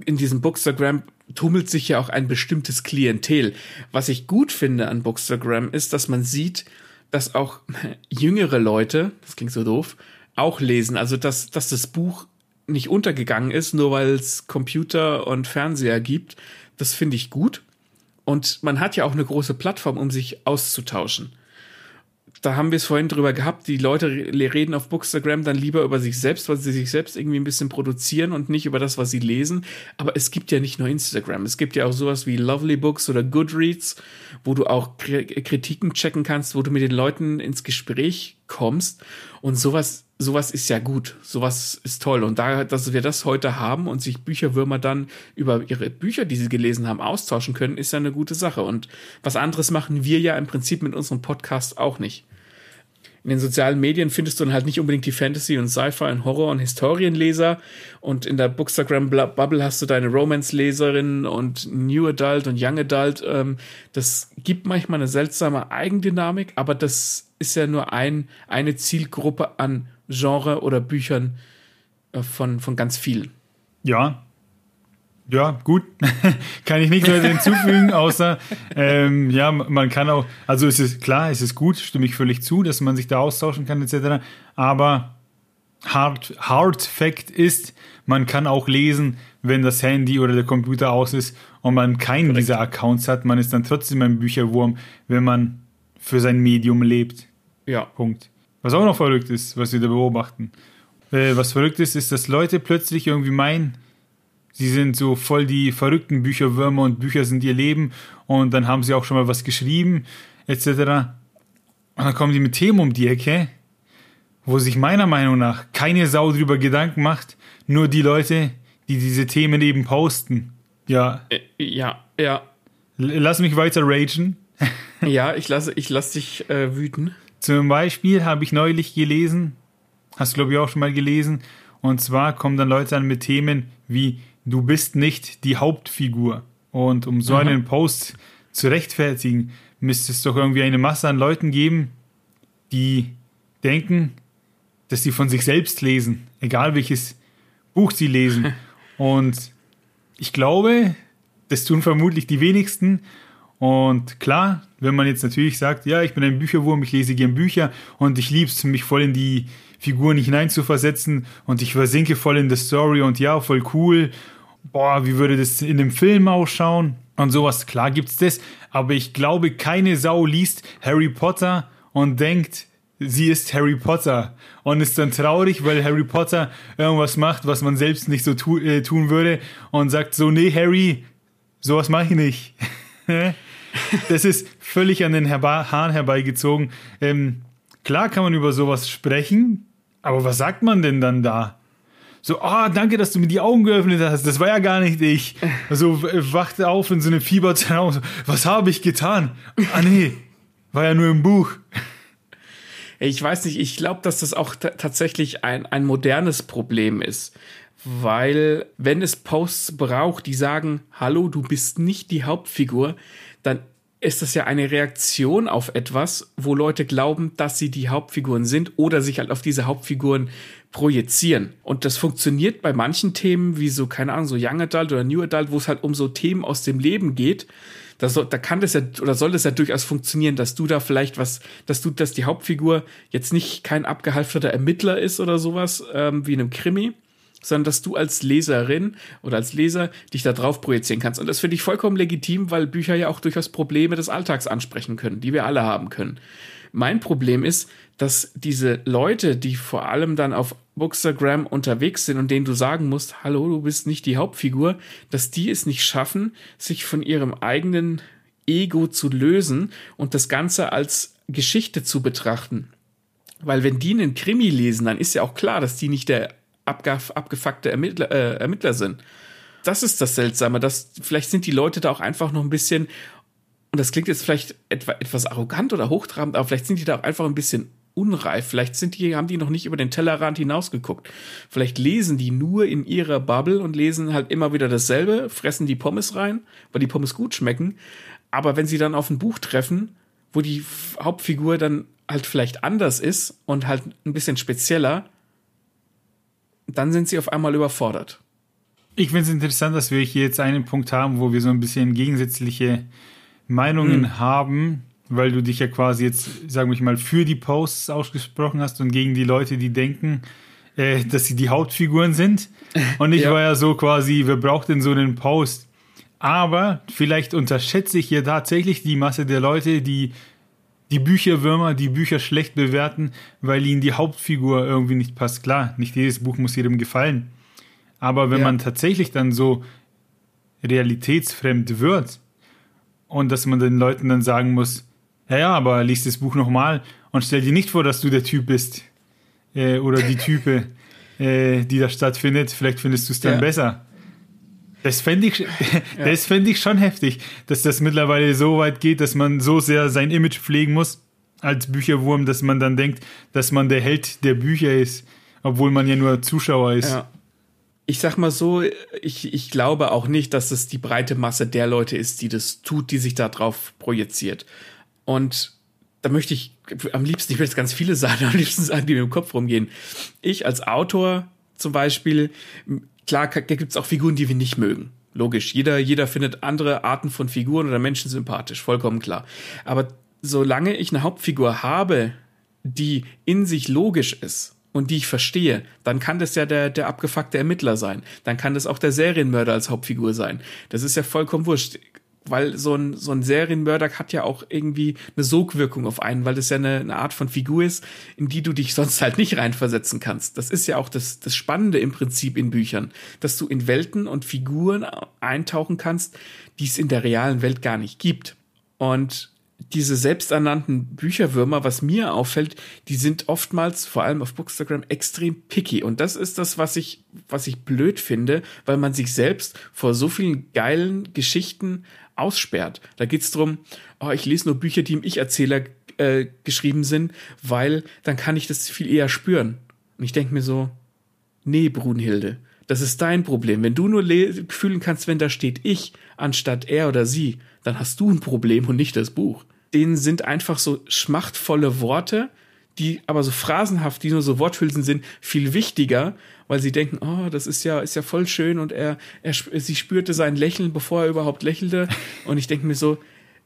in diesem Bookstagram tummelt sich ja auch ein bestimmtes Klientel. Was ich gut finde an Bookstagram ist, dass man sieht, dass auch jüngere Leute, das klingt so doof, auch lesen. Also, dass, dass das Buch nicht untergegangen ist, nur weil es Computer und Fernseher gibt. Das finde ich gut. Und man hat ja auch eine große Plattform, um sich auszutauschen. Da haben wir es vorhin drüber gehabt, die Leute reden auf Bookstagram dann lieber über sich selbst, weil sie sich selbst irgendwie ein bisschen produzieren und nicht über das, was sie lesen. Aber es gibt ja nicht nur Instagram, es gibt ja auch sowas wie Lovely Books oder Goodreads, wo du auch Kritiken checken kannst, wo du mit den Leuten ins Gespräch kommst. Und sowas sowas ist ja gut, sowas ist toll. Und da, dass wir das heute haben und sich Bücherwürmer dann über ihre Bücher, die sie gelesen haben, austauschen können, ist ja eine gute Sache. Und was anderes machen wir ja im Prinzip mit unserem Podcast auch nicht. In den sozialen Medien findest du dann halt nicht unbedingt die Fantasy- und Sci-Fi- und Horror- und Historienleser. Und in der Bookstagram-Bubble hast du deine Romance-Leserinnen und New Adult und Young Adult. Ähm, das gibt manchmal eine seltsame Eigendynamik, aber das ist ja nur ein, eine Zielgruppe an Genre oder Büchern äh, von, von ganz vielen. Ja. Ja, gut. kann ich nichts mehr hinzufügen, außer, ähm, ja, man kann auch, also es ist klar, es ist gut, stimme ich völlig zu, dass man sich da austauschen kann, etc. Aber Hard, Hard Fact ist, man kann auch lesen, wenn das Handy oder der Computer aus ist und man keinen Korrekt. dieser Accounts hat. Man ist dann trotzdem ein Bücherwurm, wenn man für sein Medium lebt. Ja. Punkt. Was auch noch verrückt ist, was wir da beobachten. Äh, was verrückt ist, ist, dass Leute plötzlich irgendwie meinen, sie sind so voll die verrückten Bücherwürmer und Bücher sind ihr Leben und dann haben sie auch schon mal was geschrieben, etc. Und dann kommen die mit Themen um die Ecke, wo sich meiner Meinung nach keine Sau drüber Gedanken macht, nur die Leute, die diese Themen eben posten. Ja. Äh, ja, ja. Lass mich weiter ragen. ja, ich lasse ich lass dich äh, wüten. Zum Beispiel habe ich neulich gelesen, hast du glaube ich auch schon mal gelesen, und zwar kommen dann Leute an mit Themen wie du bist nicht die Hauptfigur. Und um so einen Post zu rechtfertigen, müsste es doch irgendwie eine Masse an Leuten geben, die denken, dass sie von sich selbst lesen, egal welches Buch sie lesen. Und ich glaube, das tun vermutlich die wenigsten. Und klar, wenn man jetzt natürlich sagt, ja, ich bin ein Bücherwurm, ich lese gern Bücher und ich liebe es, mich voll in die Figuren hineinzuversetzen und ich versinke voll in der Story und ja, voll cool. Boah, wie würde das in dem Film ausschauen? Und sowas, klar gibt's das, aber ich glaube, keine Sau liest Harry Potter und denkt, sie ist Harry Potter und ist dann traurig, weil Harry Potter irgendwas macht, was man selbst nicht so tu äh, tun würde und sagt so, nee, Harry, sowas mache ich nicht. das ist völlig an den Herba Haaren herbeigezogen. Ähm, klar kann man über sowas sprechen, aber was sagt man denn dann da? So, ah, oh, danke, dass du mir die Augen geöffnet hast. Das war ja gar nicht ich. Also wachte auf in so einem Fiebertraum. Was habe ich getan? Ah, nee, war ja nur im Buch. Ich weiß nicht, ich glaube, dass das auch tatsächlich ein, ein modernes Problem ist. Weil, wenn es Posts braucht, die sagen, hallo, du bist nicht die Hauptfigur, dann ist das ja eine Reaktion auf etwas, wo Leute glauben, dass sie die Hauptfiguren sind oder sich halt auf diese Hauptfiguren projizieren. Und das funktioniert bei manchen Themen wie so, keine Ahnung, so Young Adult oder New Adult, wo es halt um so Themen aus dem Leben geht. Da, soll, da kann das ja oder soll das ja durchaus funktionieren, dass du da vielleicht was, dass du, dass die Hauptfigur jetzt nicht kein abgehalfterter Ermittler ist oder sowas, ähm, wie in einem Krimi, sondern dass du als Leserin oder als Leser dich da drauf projizieren kannst. Und das finde ich vollkommen legitim, weil Bücher ja auch durchaus Probleme des Alltags ansprechen können, die wir alle haben können. Mein Problem ist, dass diese Leute, die vor allem dann auf Bookstagram unterwegs sind und denen du sagen musst, hallo, du bist nicht die Hauptfigur, dass die es nicht schaffen, sich von ihrem eigenen Ego zu lösen und das Ganze als Geschichte zu betrachten. Weil wenn die einen Krimi lesen, dann ist ja auch klar, dass die nicht der abgefuckte Ermittler, äh, Ermittler sind. Das ist das Seltsame, dass vielleicht sind die Leute da auch einfach noch ein bisschen, und das klingt jetzt vielleicht etwa, etwas arrogant oder hochtrabend, aber vielleicht sind die da auch einfach ein bisschen unreif. Vielleicht sind die, haben die noch nicht über den Tellerrand hinausgeguckt. Vielleicht lesen die nur in ihrer Bubble und lesen halt immer wieder dasselbe, fressen die Pommes rein, weil die Pommes gut schmecken. Aber wenn sie dann auf ein Buch treffen, wo die Hauptfigur dann halt vielleicht anders ist und halt ein bisschen spezieller, dann sind sie auf einmal überfordert. Ich finde es interessant, dass wir hier jetzt einen Punkt haben, wo wir so ein bisschen gegensätzliche Meinungen hm. haben, weil du dich ja quasi jetzt, sagen wir mal, für die Posts ausgesprochen hast und gegen die Leute, die denken, äh, dass sie die Hauptfiguren sind. Und ich ja. war ja so quasi, wer braucht denn so einen Post? Aber vielleicht unterschätze ich hier tatsächlich die Masse der Leute, die die Bücherwürmer, die Bücher schlecht bewerten, weil ihnen die Hauptfigur irgendwie nicht passt. Klar, nicht jedes Buch muss jedem gefallen. Aber wenn ja. man tatsächlich dann so realitätsfremd wird und dass man den Leuten dann sagen muss, ja, ja, aber liest das Buch nochmal und stell dir nicht vor, dass du der Typ bist äh, oder die Type, äh, die da stattfindet. Vielleicht findest du es dann ja. besser. Das fände ich, das fänd ich schon heftig, dass das mittlerweile so weit geht, dass man so sehr sein Image pflegen muss als Bücherwurm, dass man dann denkt, dass man der Held der Bücher ist, obwohl man ja nur Zuschauer ist. Ja. Ich sag mal so, ich, ich glaube auch nicht, dass es die breite Masse der Leute ist, die das tut, die sich da drauf projiziert. Und da möchte ich am liebsten, ich will jetzt ganz viele sagen, am liebsten sagen, die mir im Kopf rumgehen. Ich als Autor zum Beispiel, klar, da gibt es auch Figuren, die wir nicht mögen. Logisch. Jeder, jeder findet andere Arten von Figuren oder Menschen sympathisch. Vollkommen klar. Aber solange ich eine Hauptfigur habe, die in sich logisch ist und die ich verstehe, dann kann das ja der, der abgefuckte Ermittler sein. Dann kann das auch der Serienmörder als Hauptfigur sein. Das ist ja vollkommen wurscht weil so ein, so ein Serienmörder hat ja auch irgendwie eine Sogwirkung auf einen, weil das ja eine, eine Art von Figur ist, in die du dich sonst halt nicht reinversetzen kannst. Das ist ja auch das, das Spannende im Prinzip in Büchern, dass du in Welten und Figuren eintauchen kannst, die es in der realen Welt gar nicht gibt. Und diese selbsternannten Bücherwürmer, was mir auffällt, die sind oftmals, vor allem auf Bookstagram, extrem picky. Und das ist das, was ich, was ich blöd finde, weil man sich selbst vor so vielen geilen Geschichten aussperrt. Da geht's drum, oh, ich lese nur Bücher, die im Ich-Erzähler äh, geschrieben sind, weil dann kann ich das viel eher spüren. Und ich denke mir so, nee, Brunhilde, das ist dein Problem. Wenn du nur fühlen kannst, wenn da steht ich anstatt er oder sie, dann hast du ein Problem und nicht das Buch. Denen sind einfach so schmachtvolle Worte, die aber so phrasenhaft, die nur so Worthülsen sind, viel wichtiger, weil sie denken, oh, das ist ja, ist ja voll schön und er, er, sie spürte sein Lächeln, bevor er überhaupt lächelte. Und ich denke mir so,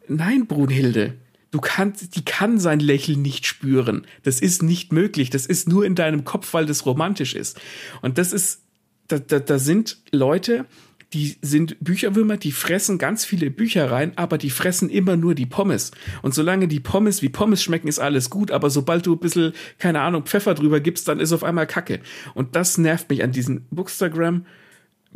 nein, Brunhilde, du kannst, die kann sein Lächeln nicht spüren. Das ist nicht möglich. Das ist nur in deinem Kopf, weil das romantisch ist. Und das ist, da, da, da sind Leute, die sind Bücherwürmer, die fressen ganz viele Bücher rein, aber die fressen immer nur die Pommes. Und solange die Pommes wie Pommes schmecken, ist alles gut, aber sobald du ein bisschen, keine Ahnung, Pfeffer drüber gibst, dann ist auf einmal Kacke. Und das nervt mich an diesen Bookstagram.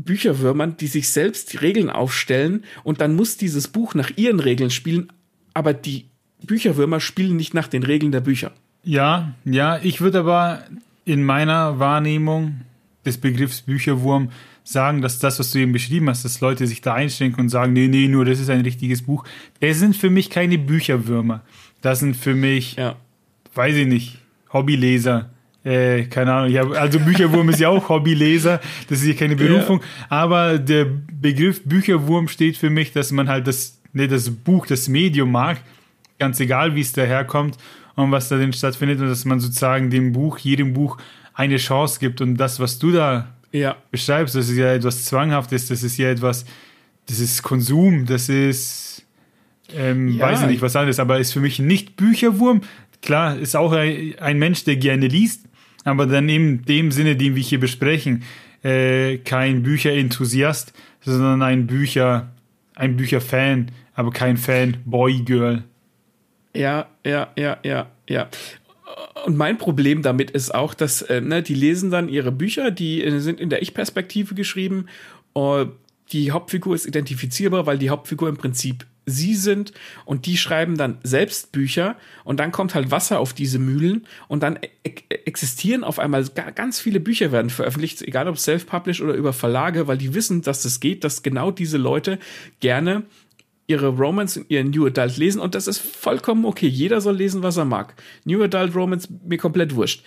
Bücherwürmern, die sich selbst die Regeln aufstellen und dann muss dieses Buch nach ihren Regeln spielen, aber die Bücherwürmer spielen nicht nach den Regeln der Bücher. Ja, ja, ich würde aber in meiner Wahrnehmung des Begriffs Bücherwurm sagen, dass das, was du eben beschrieben hast, dass Leute sich da einschränken und sagen, nee, nee, nur das ist ein richtiges Buch. Das sind für mich keine Bücherwürmer. Das sind für mich, ja. weiß ich nicht, Hobbyleser. Äh, keine Ahnung, hab, also Bücherwurm ist ja auch Hobbyleser, das ist ja keine Berufung, ja. aber der Begriff Bücherwurm steht für mich, dass man halt das, ne, das Buch, das Medium mag, ganz egal, wie es daherkommt und was da denn stattfindet und dass man sozusagen dem Buch, jedem Buch eine Chance gibt und das, was du da ja. beschreibst, das ist ja etwas Zwanghaftes, das ist ja etwas, das ist Konsum, das ist, ähm, ja. weiß ich nicht, was anderes, aber ist für mich nicht Bücherwurm. Klar, ist auch ein, Mensch, der gerne liest, aber dann in dem Sinne, den wir hier besprechen, äh, kein Bücherenthusiast, sondern ein Bücher, ein Bücherfan, aber kein Fan, Boy, Girl. Ja, ja, ja, ja, ja und mein Problem damit ist auch, dass äh, ne, die lesen dann ihre Bücher, die äh, sind in der Ich-Perspektive geschrieben. Uh, die Hauptfigur ist identifizierbar, weil die Hauptfigur im Prinzip sie sind. Und die schreiben dann selbst Bücher. Und dann kommt halt Wasser auf diese Mühlen. Und dann e existieren auf einmal ganz viele Bücher werden veröffentlicht, egal ob self-published oder über Verlage, weil die wissen, dass das geht, dass genau diese Leute gerne ihre Romance und ihren New Adult lesen und das ist vollkommen okay. Jeder soll lesen, was er mag. New Adult Romance mir komplett wurscht.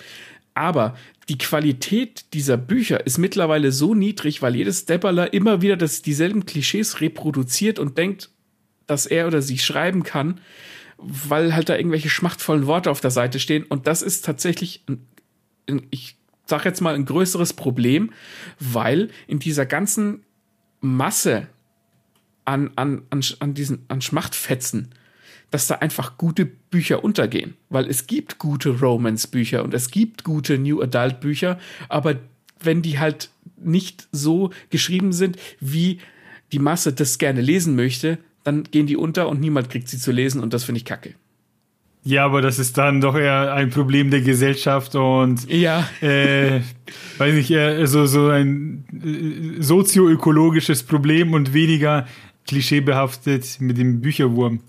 Aber die Qualität dieser Bücher ist mittlerweile so niedrig, weil jedes Depperler immer wieder das, dieselben Klischees reproduziert und denkt, dass er oder sie schreiben kann, weil halt da irgendwelche schmachtvollen Worte auf der Seite stehen. Und das ist tatsächlich, ein, ein, ich sag jetzt mal, ein größeres Problem, weil in dieser ganzen Masse an, an, an, an diesen, an Schmachtfetzen, dass da einfach gute Bücher untergehen. Weil es gibt gute Romance-Bücher und es gibt gute New Adult-Bücher, aber wenn die halt nicht so geschrieben sind, wie die Masse das gerne lesen möchte, dann gehen die unter und niemand kriegt sie zu lesen und das finde ich kacke. Ja, aber das ist dann doch eher ein Problem der Gesellschaft und ja. äh, weiß nicht, eher so, so ein äh, sozioökologisches Problem und weniger klischeebehaftet mit dem Bücherwurm.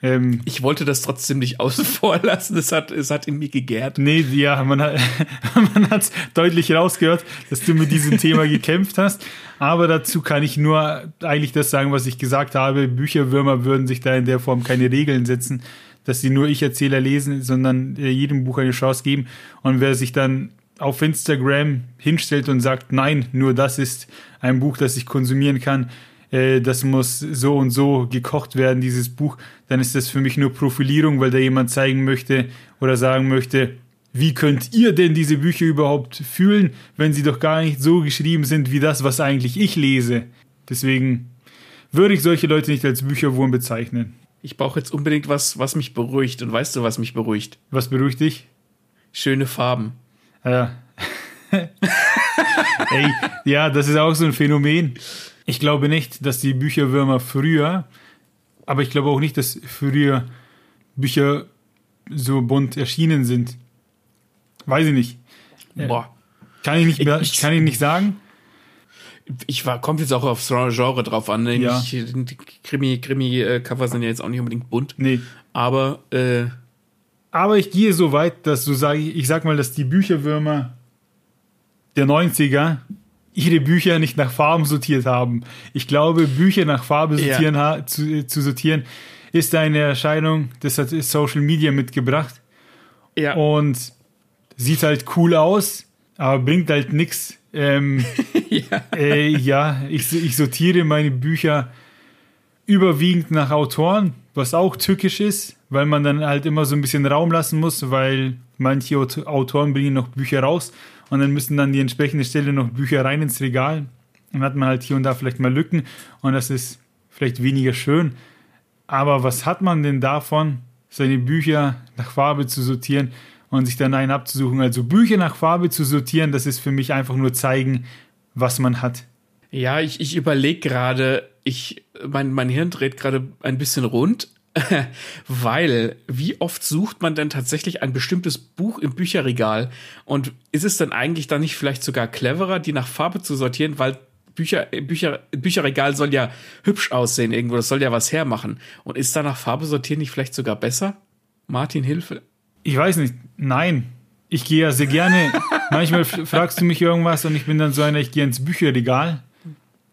Ähm, ich wollte das trotzdem nicht außen vor lassen. Es hat, es hat in mir gegärt. Nee, ja, man hat man hat's deutlich rausgehört, dass du mit diesem Thema gekämpft hast. Aber dazu kann ich nur eigentlich das sagen, was ich gesagt habe. Bücherwürmer würden sich da in der Form keine Regeln setzen, dass sie nur Ich-Erzähler lesen, sondern äh, jedem Buch eine Chance geben. Und wer sich dann auf Instagram hinstellt und sagt, nein, nur das ist ein Buch, das ich konsumieren kann, äh, das muss so und so gekocht werden, dieses Buch, dann ist das für mich nur Profilierung, weil da jemand zeigen möchte oder sagen möchte, wie könnt ihr denn diese Bücher überhaupt fühlen, wenn sie doch gar nicht so geschrieben sind wie das, was eigentlich ich lese? Deswegen würde ich solche Leute nicht als Bücherwurm bezeichnen. Ich brauche jetzt unbedingt was, was mich beruhigt. Und weißt du, was mich beruhigt? Was beruhigt dich? Schöne Farben. Ja. Ey, ja, das ist auch so ein Phänomen. Ich glaube nicht, dass die Bücherwürmer früher Aber ich glaube auch nicht, dass früher Bücher so bunt erschienen sind. Weiß ich nicht. Boah. Kann ich nicht, mehr, Ich- kann ich nicht sagen. Ich war, kommt jetzt auch aufs Genre drauf an. Ne? Ja. Ich, die Krimi, Krimi-Cover sind ja jetzt auch nicht unbedingt bunt. Nee. Aber äh, Aber ich gehe so weit, dass du sag, ich sag mal, dass die Bücherwürmer der 90er ihre Bücher nicht nach Farben sortiert haben. Ich glaube, Bücher nach Farbe Ja. sortieren, ha, zu, zu sortieren ist eine Erscheinung, das hat Social Media mitgebracht ja. und sieht halt cool aus, aber bringt halt nichts. Ähm, ja. äh, ja, ich, ich sortiere meine Bücher überwiegend nach Autoren, was auch tückisch ist, weil man dann halt immer so ein bisschen Raum lassen muss, weil manche Aut- Autoren bringen noch Bücher raus und dann müssen dann die entsprechende Stelle noch Bücher rein ins Regal. Dann hat man halt hier und da vielleicht mal Lücken und das ist vielleicht weniger schön. Aber was hat man denn davon, seine Bücher nach Farbe zu sortieren und sich dann einen abzusuchen? Also Bücher nach Farbe zu sortieren, das ist für mich einfach nur zeigen, was man hat. Ja, ich, ich überlege gerade, ich, mein, mein Hirn dreht gerade ein bisschen rund, weil wie oft sucht man denn tatsächlich ein bestimmtes Buch im Bücherregal? Und ist es dann eigentlich dann nicht vielleicht sogar cleverer, die nach Farbe zu sortieren, weil Bücher, Bücher, Bücherregal soll ja hübsch aussehen irgendwo, das soll ja was hermachen. Und ist da nach Farbe sortieren nicht vielleicht sogar besser? Martin, Hilfe. Ich weiß nicht, nein. Ich gehe ja sehr gerne. Manchmal fragst du mich irgendwas und ich bin dann so einer, ich gehe ins Bücherregal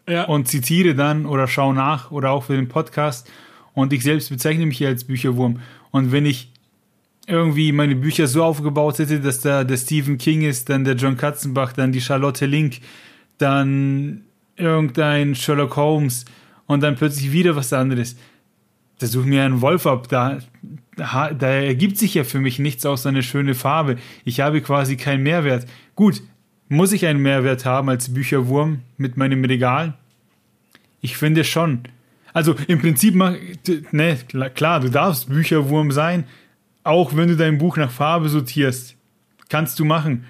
Ja. und zitiere dann oder schaue nach oder auch für den Podcast. Und ich selbst bezeichne mich ja als Bücherwurm. Und wenn ich irgendwie meine Bücher so aufgebaut hätte, dass da der Stephen King ist, dann der John Katzenbach, dann die Charlotte Link, dann irgendein Sherlock Holmes und dann plötzlich wieder was anderes. Da suche ich mir einen Wolf ab. Da, da, da ergibt sich ja für mich nichts außer eine schöne Farbe. Ich habe quasi keinen Mehrwert. Gut, muss ich einen Mehrwert haben als Bücherwurm mit meinem Regal? Ich finde schon. Also im Prinzip, mach, ne, klar, klar, du darfst Bücherwurm sein, auch wenn du dein Buch nach Farbe sortierst. Kannst du machen.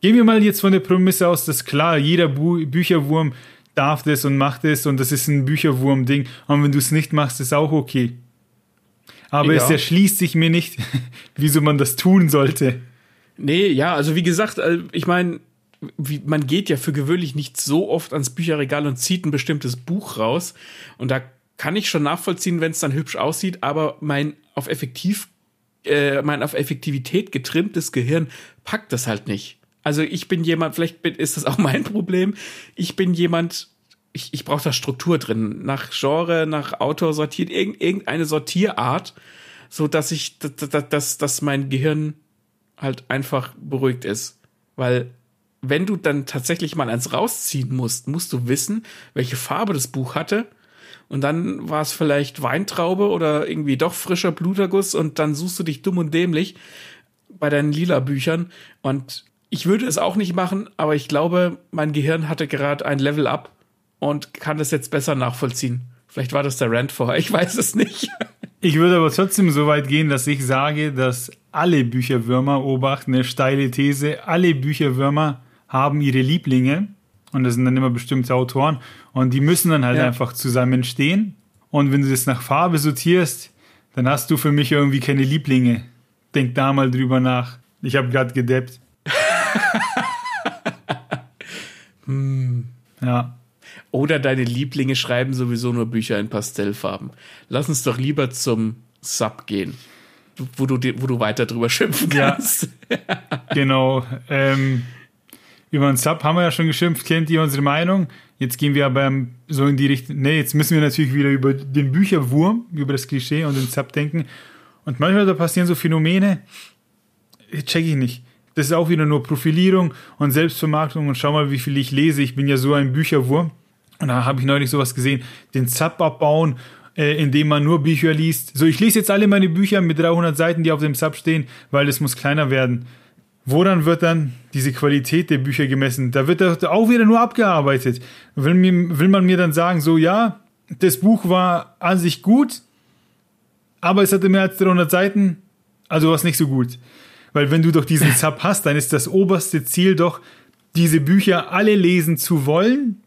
Gehen wir mal jetzt von der Prämisse aus, dass klar, jeder Bu Bücherwurm darf das und macht es und das ist ein Bücherwurm-Ding. Und wenn du es nicht machst, ist auch okay. Aber Ja. es erschließt sich mir nicht, wieso man das tun sollte. Nee, ja, also wie gesagt, äh, ich meine, wie, man geht ja für gewöhnlich nicht so oft ans Bücherregal und zieht ein bestimmtes Buch raus. Und da kann ich schon nachvollziehen, wenn es dann hübsch aussieht, aber mein auf effektiv, äh, mein auf Effektivität getrimmtes Gehirn packt das halt nicht. Also ich bin jemand, vielleicht bin, ist das auch mein Problem. Ich bin jemand, ich, ich brauche da Struktur drin. Nach Genre, nach Autor sortiert, irgend, irgendeine Sortierart, so dass ich, dass, dass, dass mein Gehirn halt einfach beruhigt ist. Weil wenn du dann tatsächlich mal eins rausziehen musst, musst du wissen, welche Farbe das Buch hatte. Und dann war es vielleicht Weintraube oder irgendwie doch frischer Bluterguss und dann suchst du dich dumm und dämlich bei deinen lila Büchern. Und ich würde es auch nicht machen, aber ich glaube, mein Gehirn hatte gerade ein Level up und kann das jetzt besser nachvollziehen. Vielleicht war das der Rant vorher, ich weiß es nicht. Ich würde aber trotzdem so weit gehen, dass ich sage, dass alle Bücherwürmer, Obacht, eine steile These, alle Bücherwürmer haben ihre Lieblinge und das sind dann immer bestimmte Autoren und die müssen dann halt Ja. einfach zusammenstehen und wenn du das nach Farbe sortierst, dann hast du für mich irgendwie keine Lieblinge. Denk da mal drüber nach. Ich habe gerade gedeppt. Ja. Oder deine Lieblinge schreiben sowieso nur Bücher in Pastellfarben. Lass uns doch lieber zum Sub gehen, wo du, wo du weiter drüber schimpfen Ja. kannst. Genau. Ähm, über den Sub haben wir ja schon geschimpft, kennt ihr unsere Meinung? Jetzt gehen wir aber so in die Richtung. Nee, jetzt müssen wir natürlich wieder über den Bücherwurm, über das Klischee und den Sub denken. Und manchmal da passieren so Phänomene, check ich nicht. Das ist auch wieder nur Profilierung und Selbstvermarktung und schau mal, wie viel ich lese. Ich bin ja so ein Bücherwurm. Und da habe ich neulich sowas gesehen. Den Sub abbauen, äh, indem man nur Bücher liest. So, ich lese jetzt alle meine Bücher mit 300 Seiten, die auf dem Sub stehen, weil es muss kleiner werden. Woran wird dann diese Qualität der Bücher gemessen? Da wird doch auch wieder nur abgearbeitet. Will, mir, will man mir dann sagen, so, ja, das Buch war an sich gut, aber es hatte mehr als 300 Seiten, also war es nicht so gut. Weil wenn du doch diesen Sub hast, dann ist das oberste Ziel doch, diese Bücher alle lesen zu wollen,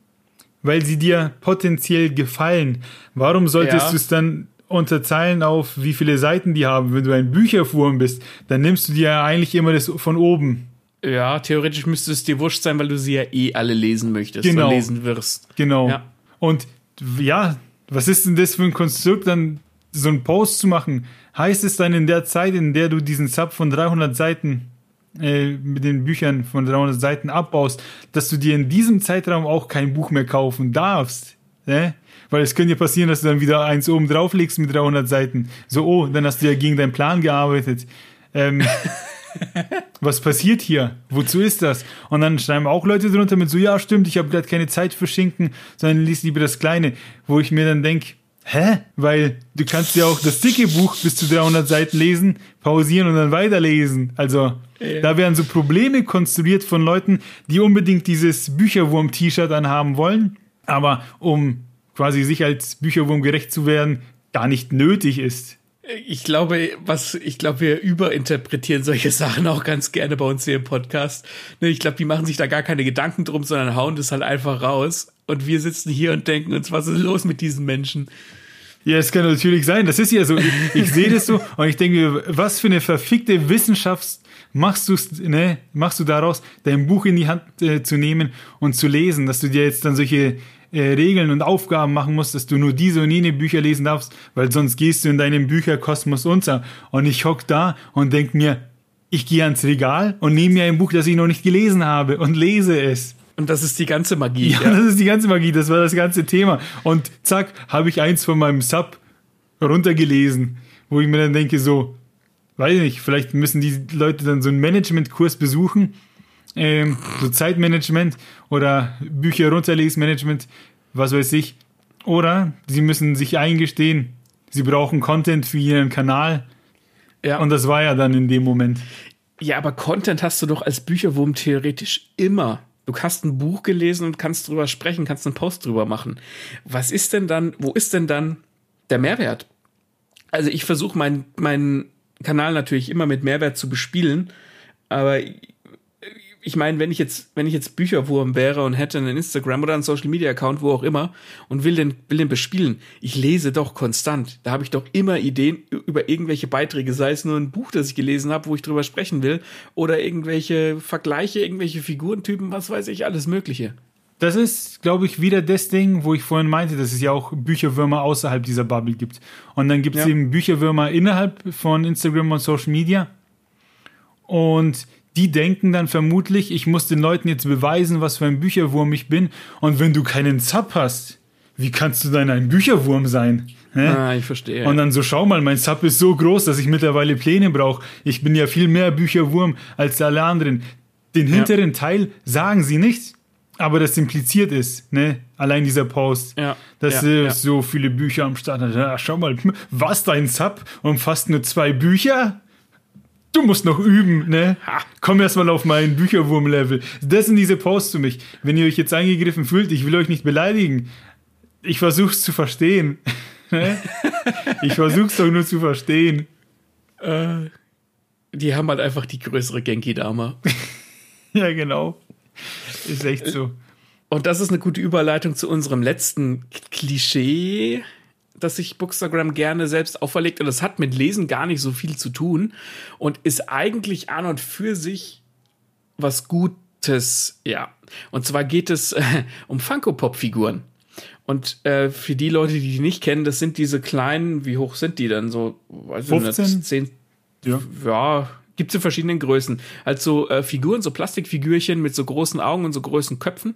weil sie dir potenziell gefallen. Warum solltest Ja. du es dann unterteilen auf, wie viele Seiten die haben? Wenn du ein Bücherwurm bist, dann nimmst du dir ja eigentlich immer das von oben. Ja, theoretisch müsste es dir wurscht sein, weil du sie ja eh alle lesen möchtest Genau. und lesen wirst. Genau. Ja. Und ja, was ist denn das für ein Konstrukt, dann so einen Post zu machen? Heißt es dann in der Zeit, in der du diesen Sub von 300 Seiten äh, mit den Büchern von 300 Seiten abbaust, dass du dir in diesem Zeitraum auch kein Buch mehr kaufen darfst? Ne? Weil es könnte ja passieren, dass du dann wieder eins oben drauf legst mit 300 Seiten. So, oh, dann hast du ja gegen deinen Plan gearbeitet. Ähm, was passiert hier? Wozu ist das? Und dann schreiben auch Leute drunter mit so, ja, stimmt, ich habe gerade keine Zeit für Schinken, sondern lies lieber das Kleine. Wo ich mir dann denke, hä? Weil du kannst ja auch das dicke Buch bis zu 300 Seiten lesen, pausieren und dann weiterlesen. Also, Ja. da werden so Probleme konstruiert von Leuten, die unbedingt dieses Bücherwurm-T-Shirt anhaben wollen, aber um quasi sich als Bücherwurm gerecht zu werden, gar nicht nötig ist. Ich glaube, was, ich glaube, wir überinterpretieren solche Sachen auch ganz gerne bei uns hier im Podcast. Ne, Ich glaube, die machen sich da gar keine Gedanken drum, sondern hauen das halt einfach raus. Und wir sitzen hier und denken uns, was ist los mit diesen Menschen? Ja, es kann natürlich sein. Das ist ja so. Ich, ich sehe das so und ich denke mir, was für eine verfickte Wissenschaft machst du, ne, machst du daraus, dein Buch in die Hand äh, zu nehmen und zu lesen, dass du dir jetzt dann solche äh, Regeln und Aufgaben machen musst, dass du nur diese und jene Bücher lesen darfst, weil sonst gehst du in deinem Bücherkosmos unter. Und ich hock da und denk mir, ich gehe ans Regal und nehme mir ein Buch, das ich noch nicht gelesen habe und lese es. Und das ist die ganze Magie. Ja, das ist die ganze Magie, das war das ganze Thema. Und zack, habe ich eins von meinem Sub runtergelesen, wo ich mir dann denke, so, weiß nicht, vielleicht müssen die Leute dann so einen Managementkurs besuchen, ähm, so Zeitmanagement oder Bücher runterlesmanagement, was weiß ich. Oder sie müssen sich eingestehen, sie brauchen Content für ihren Kanal. Ja. Und das war ja dann in dem Moment. Ja, aber Content hast du doch als Bücherwurm theoretisch immer. Du hast ein Buch gelesen und kannst drüber sprechen, kannst einen Post drüber machen. Was ist denn dann, wo ist denn dann der Mehrwert? Also ich versuche meinen meinen Kanal natürlich immer mit Mehrwert zu bespielen, aber ich meine, wenn ich jetzt, wenn ich jetzt Bücherwurm wäre und hätte einen Instagram oder einen Social Media Account, wo auch immer, und will den, will den bespielen, ich lese doch konstant. Da habe ich doch immer Ideen über irgendwelche Beiträge, sei es nur ein Buch, das ich gelesen habe, wo ich drüber sprechen will, oder irgendwelche Vergleiche, irgendwelche Figurentypen, was weiß ich, alles Mögliche. Das ist, glaube ich, wieder das Ding, wo ich vorhin meinte, dass es ja auch Bücherwürmer außerhalb dieser Bubble gibt. Und dann gibt es Ja. eben Bücherwürmer innerhalb von Instagram und Social Media. Und die denken dann vermutlich, ich muss den Leuten jetzt beweisen, was für ein Bücherwurm ich bin. Und wenn du keinen Sub hast, wie kannst du dann ein Bücherwurm sein? Hä? Ah, ich verstehe. Und dann so, schau mal, mein Sub ist so groß, dass ich mittlerweile Pläne brauche. Ich bin ja viel mehr Bücherwurm als alle anderen. Den hinteren Teil sagen sie nicht, aber das impliziert ist, ne? Allein dieser Post. Ja, Dass ja, äh, ja. so viele Bücher am Start hat. Ja, schau mal, was dein Sub umfasst nur zwei Bücher? Du musst noch üben, ne? Ha. Komm erst mal auf mein Bücherwurm-Level. Das sind diese Posts für mich. Wenn ihr euch jetzt angegriffen fühlt, ich will euch nicht beleidigen. Ich versuch's zu verstehen. Ne? ich versuch's doch nur zu verstehen. äh, die haben halt einfach die größere Genki-Dama. Ja, genau. Ist echt so. Und das ist eine gute Überleitung zu unserem letzten Klischee, das sich Bookstagram gerne selbst auferlegt. Und das hat mit Lesen gar nicht so viel zu tun und ist eigentlich an und für sich was Gutes, ja. Und zwar geht es äh, um Funko-Pop-Figuren. Und äh, für die Leute, die die nicht kennen, das sind diese kleinen, wie hoch sind die dann? So, weiß ich 15? nicht, 10, Ja. ja, gibt's in verschiedenen Größen. Also äh, Figuren, so Plastikfigürchen mit so großen Augen und so großen Köpfen.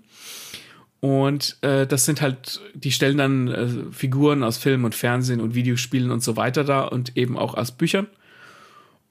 Und äh, das sind halt, die stellen dann äh, Figuren aus Film und Fernsehen und Videospielen und so weiter da und eben auch aus Büchern.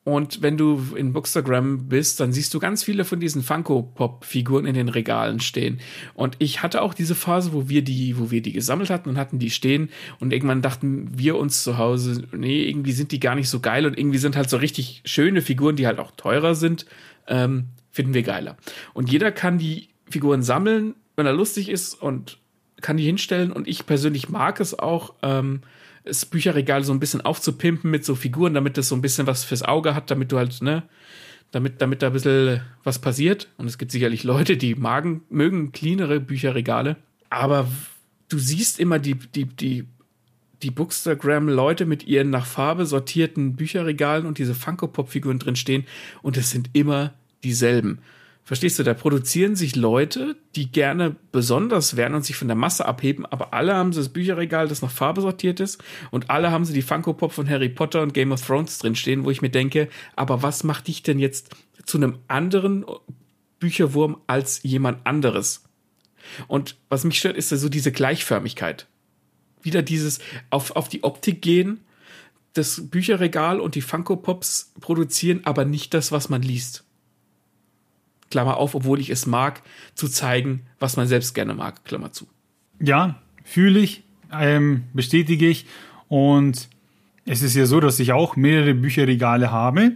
Und wenn du in Bookstagram bist, dann siehst du ganz viele von diesen Funko-Pop-Figuren in den Regalen stehen. Und ich hatte auch diese Phase, wo wir die, wo wir die gesammelt hatten und hatten die stehen. Und irgendwann dachten wir uns zu Hause, nee, irgendwie sind die gar nicht so geil und irgendwie sind halt so richtig schöne Figuren, die halt auch teurer sind, ähm, finden wir geiler. Und jeder kann die Figuren sammeln, wenn er lustig ist und kann die hinstellen. Und ich persönlich mag es auch, ähm, das Bücherregal so ein bisschen aufzupimpen mit so Figuren, damit das so ein bisschen was fürs Auge hat, damit du halt, ne, damit, damit da ein bisschen was passiert. Und es gibt sicherlich Leute, die magen, mögen cleanere Bücherregale. aber du siehst immer die, die, die, die Bookstagram-Leute mit ihren nach Farbe sortierten Bücherregalen und diese Funko-Pop-Figuren drin stehen und es sind immer dieselben. Verstehst du, da produzieren sich Leute, die gerne besonders werden und sich von der Masse abheben, aber alle haben sie das Bücherregal, das nach Farbe sortiert ist und alle haben sie die Funko Pop von Harry Potter und Game of Thrones drinstehen, wo ich mir denke, aber was macht dich denn jetzt zu einem anderen Bücherwurm als jemand anderes? Und was mich stört, ist so diese Gleichförmigkeit. Wieder dieses auf, auf die Optik gehen, das Bücherregal und die Funko Pops produzieren, aber nicht das, was man liest. Klammer auf, obwohl ich es mag, zu zeigen, was man selbst gerne mag, Klammer zu. Ja, fühle ich, ähm, bestätige ich. Und es ist ja so, dass ich auch mehrere Bücherregale habe.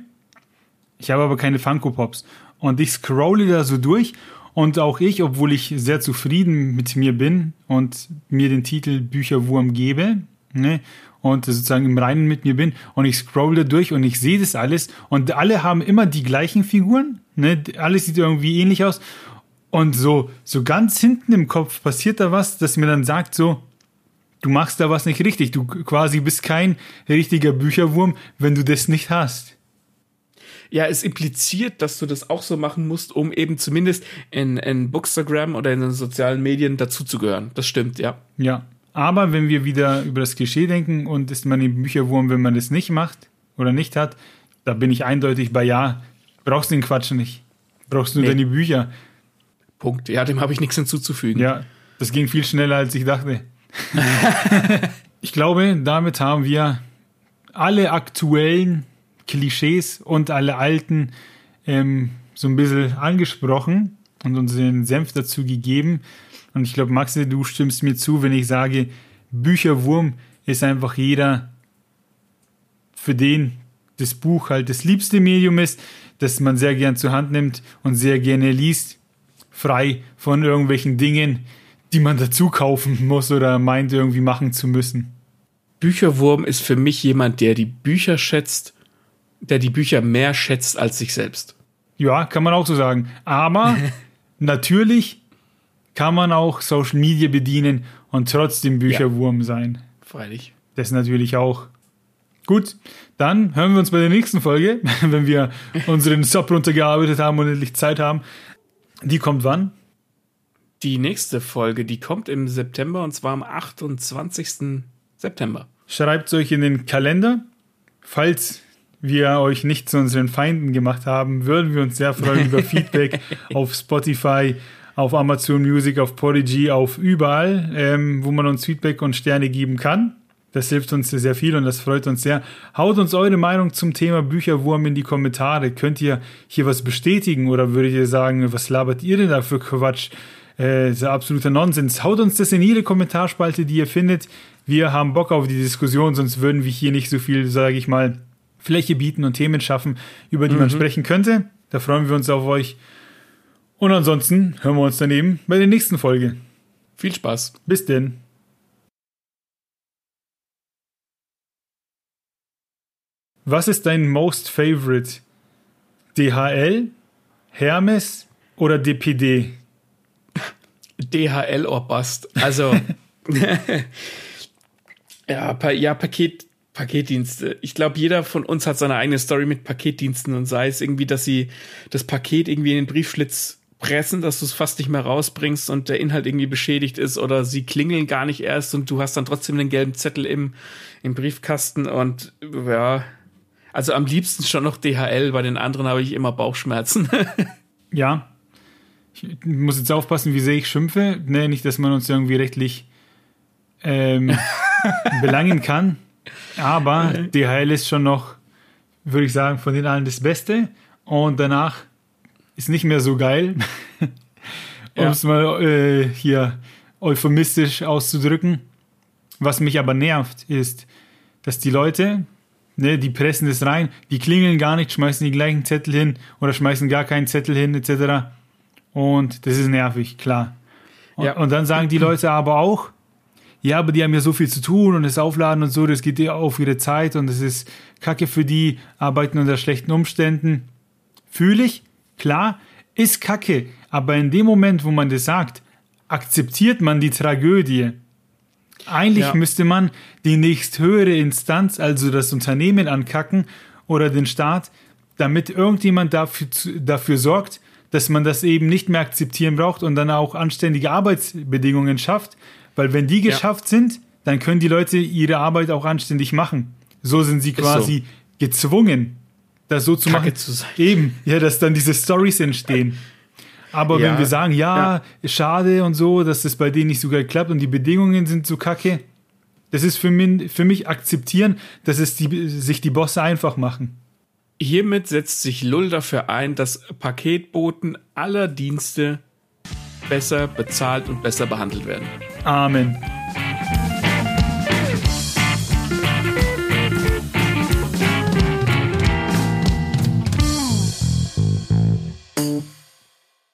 Ich habe aber keine Funko Pops. Und ich scrolle da so durch. Und auch ich, obwohl ich sehr zufrieden mit mir bin und mir den Titel Bücherwurm gebe, ne, und sozusagen im Reinen mit mir bin und ich scroll da durch und ich sehe das alles und alle haben immer die gleichen Figuren, ne? Alles sieht irgendwie ähnlich aus und so so ganz hinten im Kopf passiert da was, das mir dann sagt so du machst da was nicht richtig, du quasi bist kein richtiger Bücherwurm, wenn du das nicht hast. Ja, es impliziert, dass du das auch so machen musst, um eben zumindest in, in Bookstagram oder in den sozialen Medien dazuzugehören. Das stimmt, ja. Ja. Aber wenn wir wieder über das Klischee denken und ist man im Bücherwurm, wenn man das nicht macht oder nicht hat, da bin ich eindeutig bei ja. Brauchst du den Quatsch nicht. Brauchst nur nee. deine Bücher. Punkt. Ja, dem habe ich nichts hinzuzufügen. Ja, das ging viel schneller, als ich dachte. ich glaube, damit haben wir alle aktuellen Klischees und alle alten ähm, so ein bisschen angesprochen und uns den Senf dazu gegeben. Und ich glaube, Maxi, du stimmst mir zu, wenn ich sage, Bücherwurm ist einfach jeder, für den das Buch halt das liebste Medium ist, das man sehr gern zur Hand nimmt und sehr gerne liest, frei von irgendwelchen Dingen, die man dazu kaufen muss oder meint irgendwie machen zu müssen. Bücherwurm ist für mich jemand, der die Bücher schätzt, der die Bücher mehr schätzt als sich selbst. Ja, kann man auch so sagen. Aber natürlich kann man auch Social Media bedienen und trotzdem Bücherwurm ja. sein. Freilich. Das natürlich auch. Gut, dann hören wir uns bei der nächsten Folge, wenn wir unseren Sub runtergearbeitet haben und endlich Zeit haben. Die kommt wann? Die nächste Folge, die kommt im September und zwar am 28. September. Schreibt es euch in den Kalender. Falls wir euch nicht zu unseren Feinden gemacht haben, würden wir uns sehr freuen über Feedback auf Spotify, auf Amazon Music, auf Podigy, auf überall, ähm, wo man uns Feedback und Sterne geben kann. Das hilft uns sehr viel und das freut uns sehr. Haut uns eure Meinung zum Thema Bücherwurm in die Kommentare. Könnt ihr hier was bestätigen oder würdet ihr sagen, was labert ihr denn da für Quatsch? Äh, das ist absoluter Nonsens. Haut uns das in jede Kommentarspalte, die ihr findet. Wir haben Bock auf die Diskussion, sonst würden wir hier nicht so viel, sage ich mal, Fläche bieten und Themen schaffen, über die mhm. man sprechen könnte. Da freuen wir uns auf euch. Und ansonsten hören wir uns daneben bei der nächsten Folge. Viel Spaß. Bis denn. Was ist dein most favorite? DHL, Hermes oder DPD? DHL or Bust. Also, ja, pa ja, Paket, Paketdienste. Ich glaube, jeder von uns hat seine eigene Story mit Paketdiensten und sei es irgendwie, dass sie das Paket irgendwie in den Briefschlitz pressen, dass du es fast nicht mehr rausbringst und der Inhalt irgendwie beschädigt ist oder sie klingeln gar nicht erst und du hast dann trotzdem den gelben Zettel im, im Briefkasten und ja, also am liebsten schon noch DHL, bei den anderen habe ich immer Bauchschmerzen. ja. Ich muss jetzt aufpassen, wie sehr ich schimpfe. Nee, nicht, dass man uns irgendwie rechtlich ähm, belangen kann. Aber DHL ist schon noch, würde ich sagen, von den allen das Beste. Und danach ist nicht mehr so geil. um ja. es mal äh, hier euphemistisch auszudrücken. Was mich aber nervt, ist, dass die Leute, ne, die pressen das rein, die klingeln gar nicht, schmeißen die gleichen Zettel hin oder schmeißen gar keinen Zettel hin, etc. Und das ist nervig, klar. Und, ja. und dann sagen die Leute aber auch, ja, aber die haben ja so viel zu tun und das Aufladen und so, das geht ja auf ihre Zeit und das ist Kacke für die, arbeiten unter schlechten Umständen. Fühle ich, Klar, ist kacke, aber in dem Moment, wo man das sagt, akzeptiert man die Tragödie. Eigentlich Ja. müsste man die nächsthöhere Instanz, also das Unternehmen, ankacken oder den Staat, damit irgendjemand dafür, dafür sorgt, dass man das eben nicht mehr akzeptieren braucht und dann auch anständige Arbeitsbedingungen schafft. Weil wenn die Ja. geschafft sind, dann können die Leute ihre Arbeit auch anständig machen. So sind sie so. quasi gezwungen, das so zu Kacke machen. zu sein. Eben, ja, dass dann diese Stories entstehen. Aber Ja. wenn wir sagen, ja, Ja. schade und so, dass das bei denen nicht so geil klappt und die Bedingungen sind so kacke, das ist für mich, für mich akzeptieren, dass es die, sich die Bosse einfach machen. Hiermit setzt sich Lull dafür ein, dass Paketboten aller Dienste besser bezahlt und besser behandelt werden. Amen.